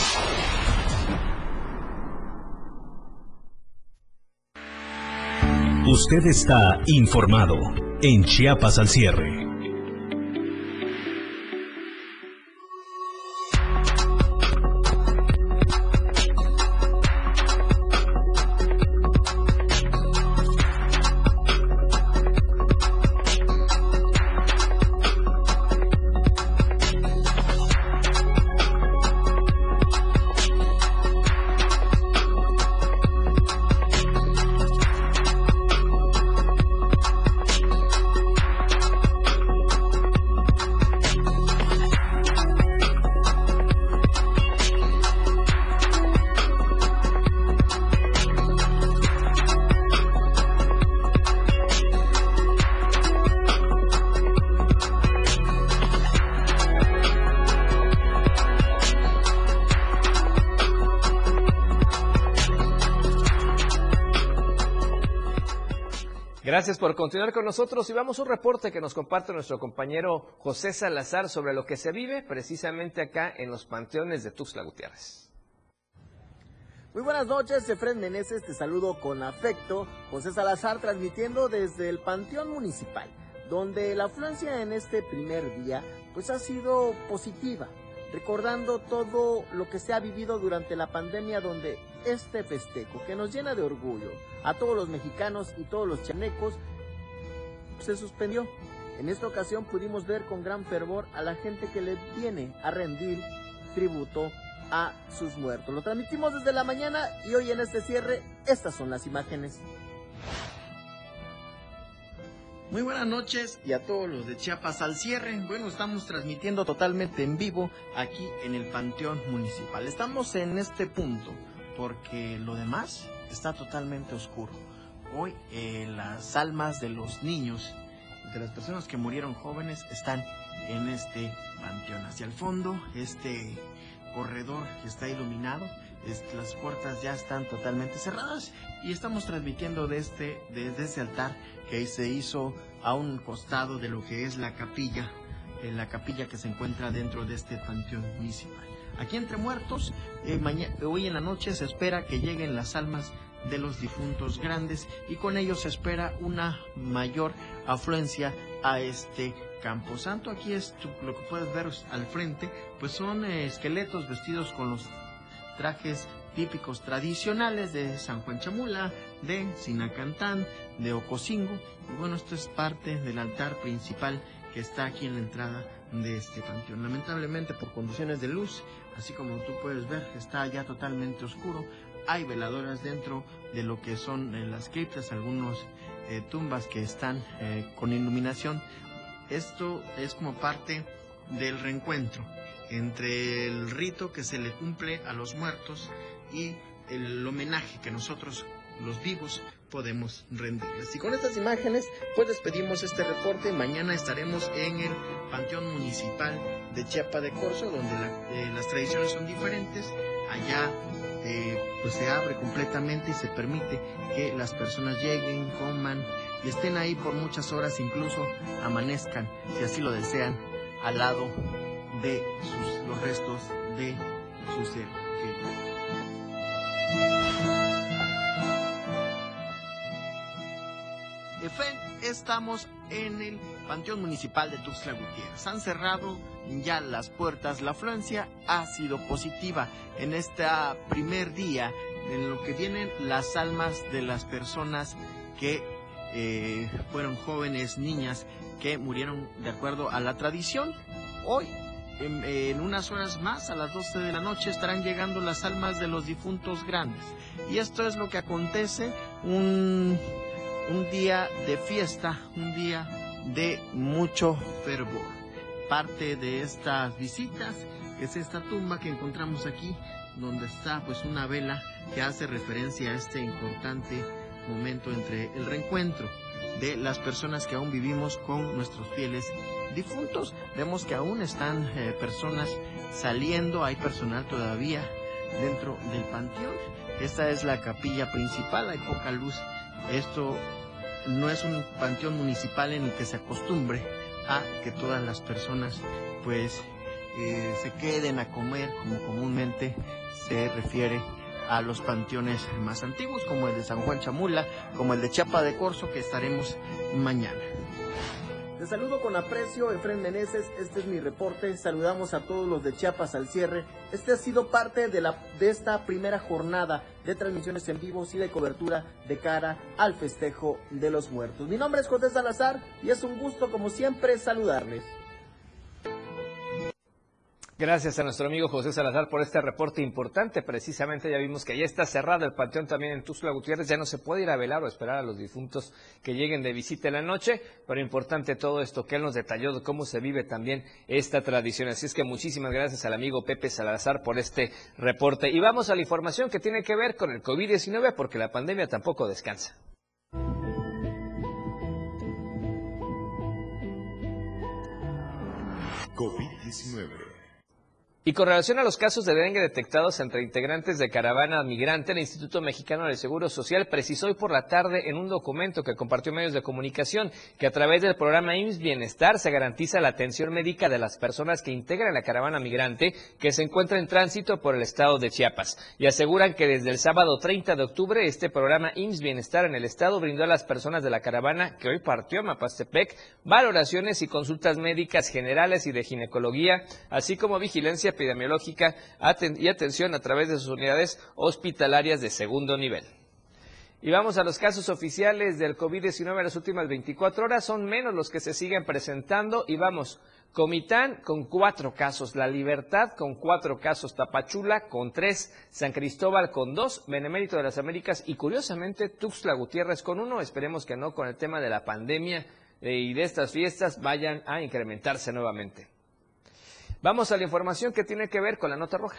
Usted está informado en Chiapas al cierre. Gracias por continuar con nosotros y vamos a un reporte que nos comparte nuestro compañero José Salazar sobre lo que se vive precisamente acá en los panteones de Tuxtla Gutiérrez. Muy buenas noches, Efren Meneses, te saludo con afecto. José Salazar transmitiendo desde el Panteón Municipal, donde la afluencia en este primer día pues ha sido positiva, recordando todo lo que se ha vivido durante la pandemia donde este festejo que nos llena de orgullo a todos los mexicanos y todos los chanecos se suspendió. En esta ocasión pudimos ver con gran fervor a la gente que le viene a rendir tributo a sus muertos. Lo transmitimos desde la mañana y hoy en este cierre estas son las imágenes. Muy buenas noches y a todos los de Chiapas al cierre. Bueno, estamos transmitiendo totalmente en vivo aquí en el Panteón Municipal. Estamos en este punto porque lo demás está totalmente oscuro. Hoy eh, las almas de los niños, de las personas que murieron jóvenes, están en este panteón. Hacia el fondo, este corredor que está iluminado, las puertas ya están totalmente cerradas y estamos transmitiendo desde, desde ese altar se hizo a un costado de lo que es la capilla, en la capilla que se encuentra dentro de este panteón municipal. Aquí entre muertos, eh, hoy en la noche se espera que lleguen las almas de los difuntos grandes y con ellos se espera una mayor afluencia a este campo santo. Aquí es lo que puedes ver al frente, pues son eh, esqueletos vestidos con los trajes típicos tradicionales de San Juan Chamula, de Sinacantán, de Ocosingo. Y bueno, esto es parte del altar principal que está aquí en la entrada de este panteón. Lamentablemente por condiciones de luz, así como tú puedes ver, está ya totalmente oscuro. Hay veladoras dentro de lo que son eh, las criptas, algunos eh, tumbas que están eh, con iluminación. Esto es como parte del reencuentro entre el rito que se le cumple a los muertos y el homenaje que nosotros, los vivos, podemos rendirles. Y con estas imágenes, pues despedimos este reporte. Mañana estaremos en el Panteón Municipal de Chiapa de Corzo, donde eh, las tradiciones son diferentes. Allá eh, pues se abre completamente y se permite que las personas lleguen, coman y estén ahí por muchas horas, incluso amanezcan, si así lo desean, al lado de los restos de su ser estamos en el Panteón Municipal de Tuxtla Gutiérrez. Han cerrado ya las puertas. La afluencia ha sido positiva en este primer día en lo que vienen las almas de las personas que eh, fueron jóvenes, niñas, que murieron de acuerdo a la tradición. Hoy en, unas horas más, a las 12 de la noche, estarán llegando las almas de los difuntos grandes. Y esto es lo que acontece un, un día de fiesta, un día de mucho fervor. Parte de estas visitas es esta tumba que encontramos aquí, donde está pues una vela que hace referencia a este importante momento entre el reencuentro de las personas que aún vivimos con nuestros fieles difuntos. Vemos que aún están eh, personas saliendo, hay personal todavía dentro del panteón. Esta es la capilla principal, hay poca luz. Esto no es un panteón municipal en el que se acostumbre a que todas las personas pues eh, se queden a comer como comúnmente se refiere a los panteones más antiguos como el de San Juan Chamula, como el de Chiapa de Corzo que estaremos mañana. Te saludo con aprecio, Efren Meneses. Este es mi reporte. Saludamos a todos los de Chiapas al cierre. Este ha sido parte de, la, de esta primera jornada de transmisiones en vivo y de cobertura de cara al festejo de los muertos. Mi nombre es José Salazar y es un gusto, como siempre, saludarles. Gracias a nuestro amigo José Salazar por este reporte importante. Precisamente ya vimos que ya está cerrado el panteón también en Tuzla Gutiérrez. Ya no se puede ir a velar o esperar a los difuntos que lleguen de visita en la noche. Pero importante todo esto que él nos detalló de cómo se vive también esta tradición. Así es que muchísimas gracias al amigo Pepe Salazar por este reporte. Y vamos a la información que tiene que ver con el COVID-19 porque la pandemia tampoco descansa. COVID-19 y con relación a los casos de dengue detectados entre integrantes de caravana migrante, el Instituto Mexicano del Seguro Social precisó hoy por la tarde en un documento que compartió medios de comunicación que a través del programa IMSS Bienestar se garantiza la atención médica de las personas que integran la caravana migrante que se encuentra en tránsito por el estado de Chiapas. Y aseguran que desde el sábado 30 de octubre este programa IMSS Bienestar en el estado brindó a las personas de la caravana que hoy partió a Mapastepec valoraciones y consultas médicas generales y de ginecología, así como vigilancia epidemiológica y atención a través de sus unidades hospitalarias de segundo nivel. Y vamos a los casos oficiales del COVID-19 en las últimas 24 horas. Son menos los que se siguen presentando. Y vamos, Comitán con cuatro casos, La Libertad con cuatro casos, Tapachula con tres, San Cristóbal con dos, Benemérito de las Américas y curiosamente Tuxtla Gutiérrez con uno. Esperemos que no con el tema de la pandemia eh, y de estas fiestas vayan a incrementarse nuevamente. Vamos a la información que tiene que ver con la nota roja.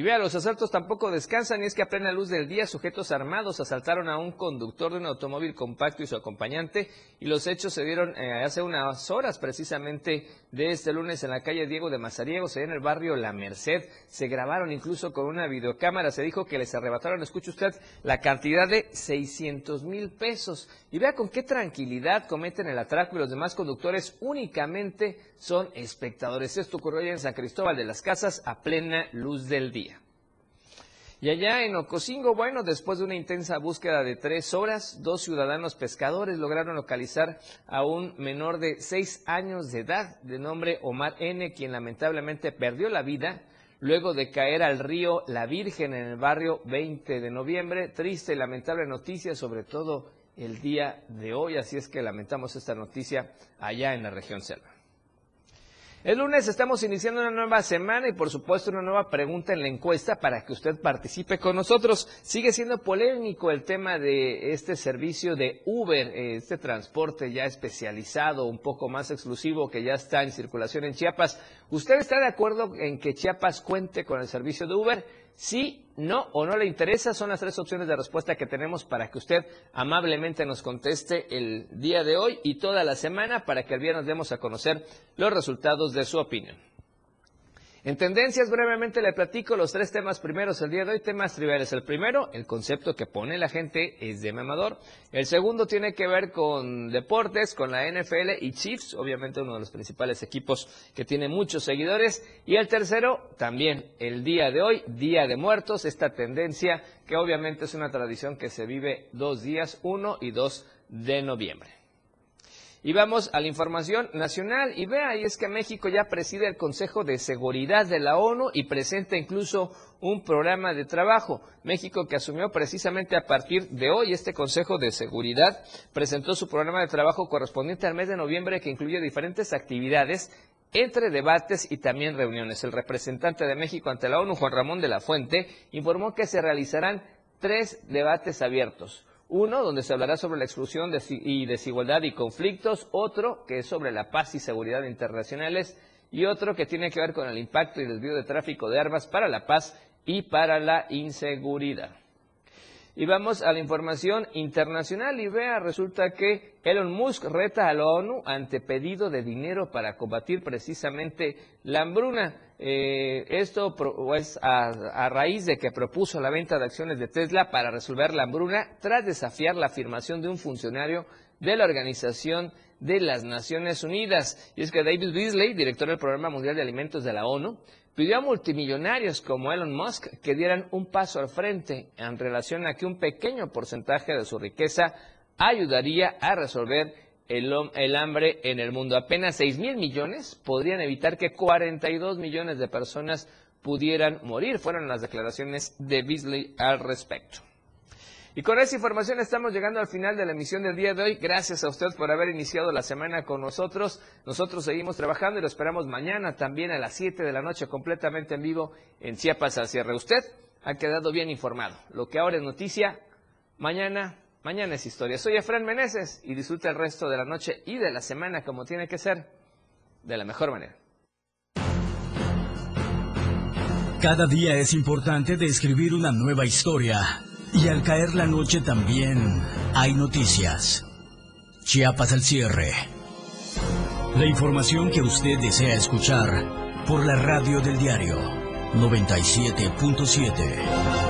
Y vea, los asaltos tampoco descansan y es que a plena luz del día sujetos armados asaltaron a un conductor de un automóvil compacto y su acompañante y los hechos se dieron eh, hace unas horas precisamente de este lunes en la calle Diego de Mazariegos, en el barrio La Merced. Se grabaron incluso con una videocámara, se dijo que les arrebataron, escuche usted, la cantidad de 600 mil pesos. Y vea con qué tranquilidad cometen el atraco y los demás conductores únicamente son espectadores. Esto ocurrió en San Cristóbal de las Casas a plena luz del día. Y allá en Ocosingo, bueno, después de una intensa búsqueda de tres horas, dos ciudadanos pescadores lograron localizar a un menor de seis años de edad, de nombre Omar N., quien lamentablemente perdió la vida luego de caer al río La Virgen en el barrio 20 de noviembre. Triste y lamentable noticia, sobre todo el día de hoy, así es que lamentamos esta noticia allá en la región selva. El lunes estamos iniciando una nueva semana y por supuesto una nueva pregunta en la encuesta para que usted participe con nosotros. Sigue siendo polémico el tema de este servicio de Uber, este transporte ya especializado, un poco más exclusivo que ya está en circulación en Chiapas. ¿Usted está de acuerdo en que Chiapas cuente con el servicio de Uber? Sí, no o no le interesa son las tres opciones de respuesta que tenemos para que usted amablemente nos conteste el día de hoy y toda la semana para que el viernes demos a conocer los resultados de su opinión. En tendencias, brevemente le platico los tres temas primeros el día de hoy, temas triviales. El primero, el concepto que pone la gente es de mamador. El segundo tiene que ver con deportes, con la NFL y Chiefs, obviamente uno de los principales equipos que tiene muchos seguidores. Y el tercero, también el día de hoy, Día de Muertos, esta tendencia que obviamente es una tradición que se vive dos días, uno y dos de noviembre. Y vamos a la información nacional y vea, y es que México ya preside el Consejo de Seguridad de la ONU y presenta incluso un programa de trabajo. México que asumió precisamente a partir de hoy este Consejo de Seguridad presentó su programa de trabajo correspondiente al mes de noviembre que incluye diferentes actividades entre debates y también reuniones. El representante de México ante la ONU, Juan Ramón de la Fuente, informó que se realizarán tres debates abiertos uno, donde se hablará sobre la exclusión y desigualdad y conflictos. Otro, que es sobre la paz y seguridad internacionales. Y otro, que tiene que ver con el impacto y desvío de tráfico de armas para la paz y para la inseguridad. Y vamos a la información internacional y vea, resulta que Elon Musk reta a la ONU ante pedido de dinero para combatir precisamente la hambruna. Eh, esto es a, raíz de que propuso la venta de acciones de Tesla para resolver la hambruna tras desafiar la afirmación de un funcionario de la Organización de las Naciones Unidas. Y es que David Beasley, director del Programa Mundial de Alimentos de la ONU, pidió a multimillonarios como Elon Musk que dieran un paso al frente en relación a que un pequeño porcentaje de su riqueza ayudaría a resolver el, el, hambre en el mundo. Apenas 6 mil millones podrían evitar que 42 millones de personas pudieran morir. Fueron las declaraciones de Beasley al respecto. Y con esa información estamos llegando al final de la emisión del día de hoy. Gracias a usted por haber iniciado la semana con nosotros. Nosotros seguimos trabajando y lo esperamos mañana también a las 7 de la noche completamente en vivo en Chiapas al cierre. Usted ha quedado bien informado. Lo que ahora es noticia, mañana, mañana es historia. Soy Efraín Meneses y disfruta el resto de la noche y de la semana como tiene que ser, de la mejor manera. Cada día es importante describir una nueva historia y al caer la noche también hay noticias. Chiapas al cierre. La información que usted desea escuchar por la radio del diario 97.7.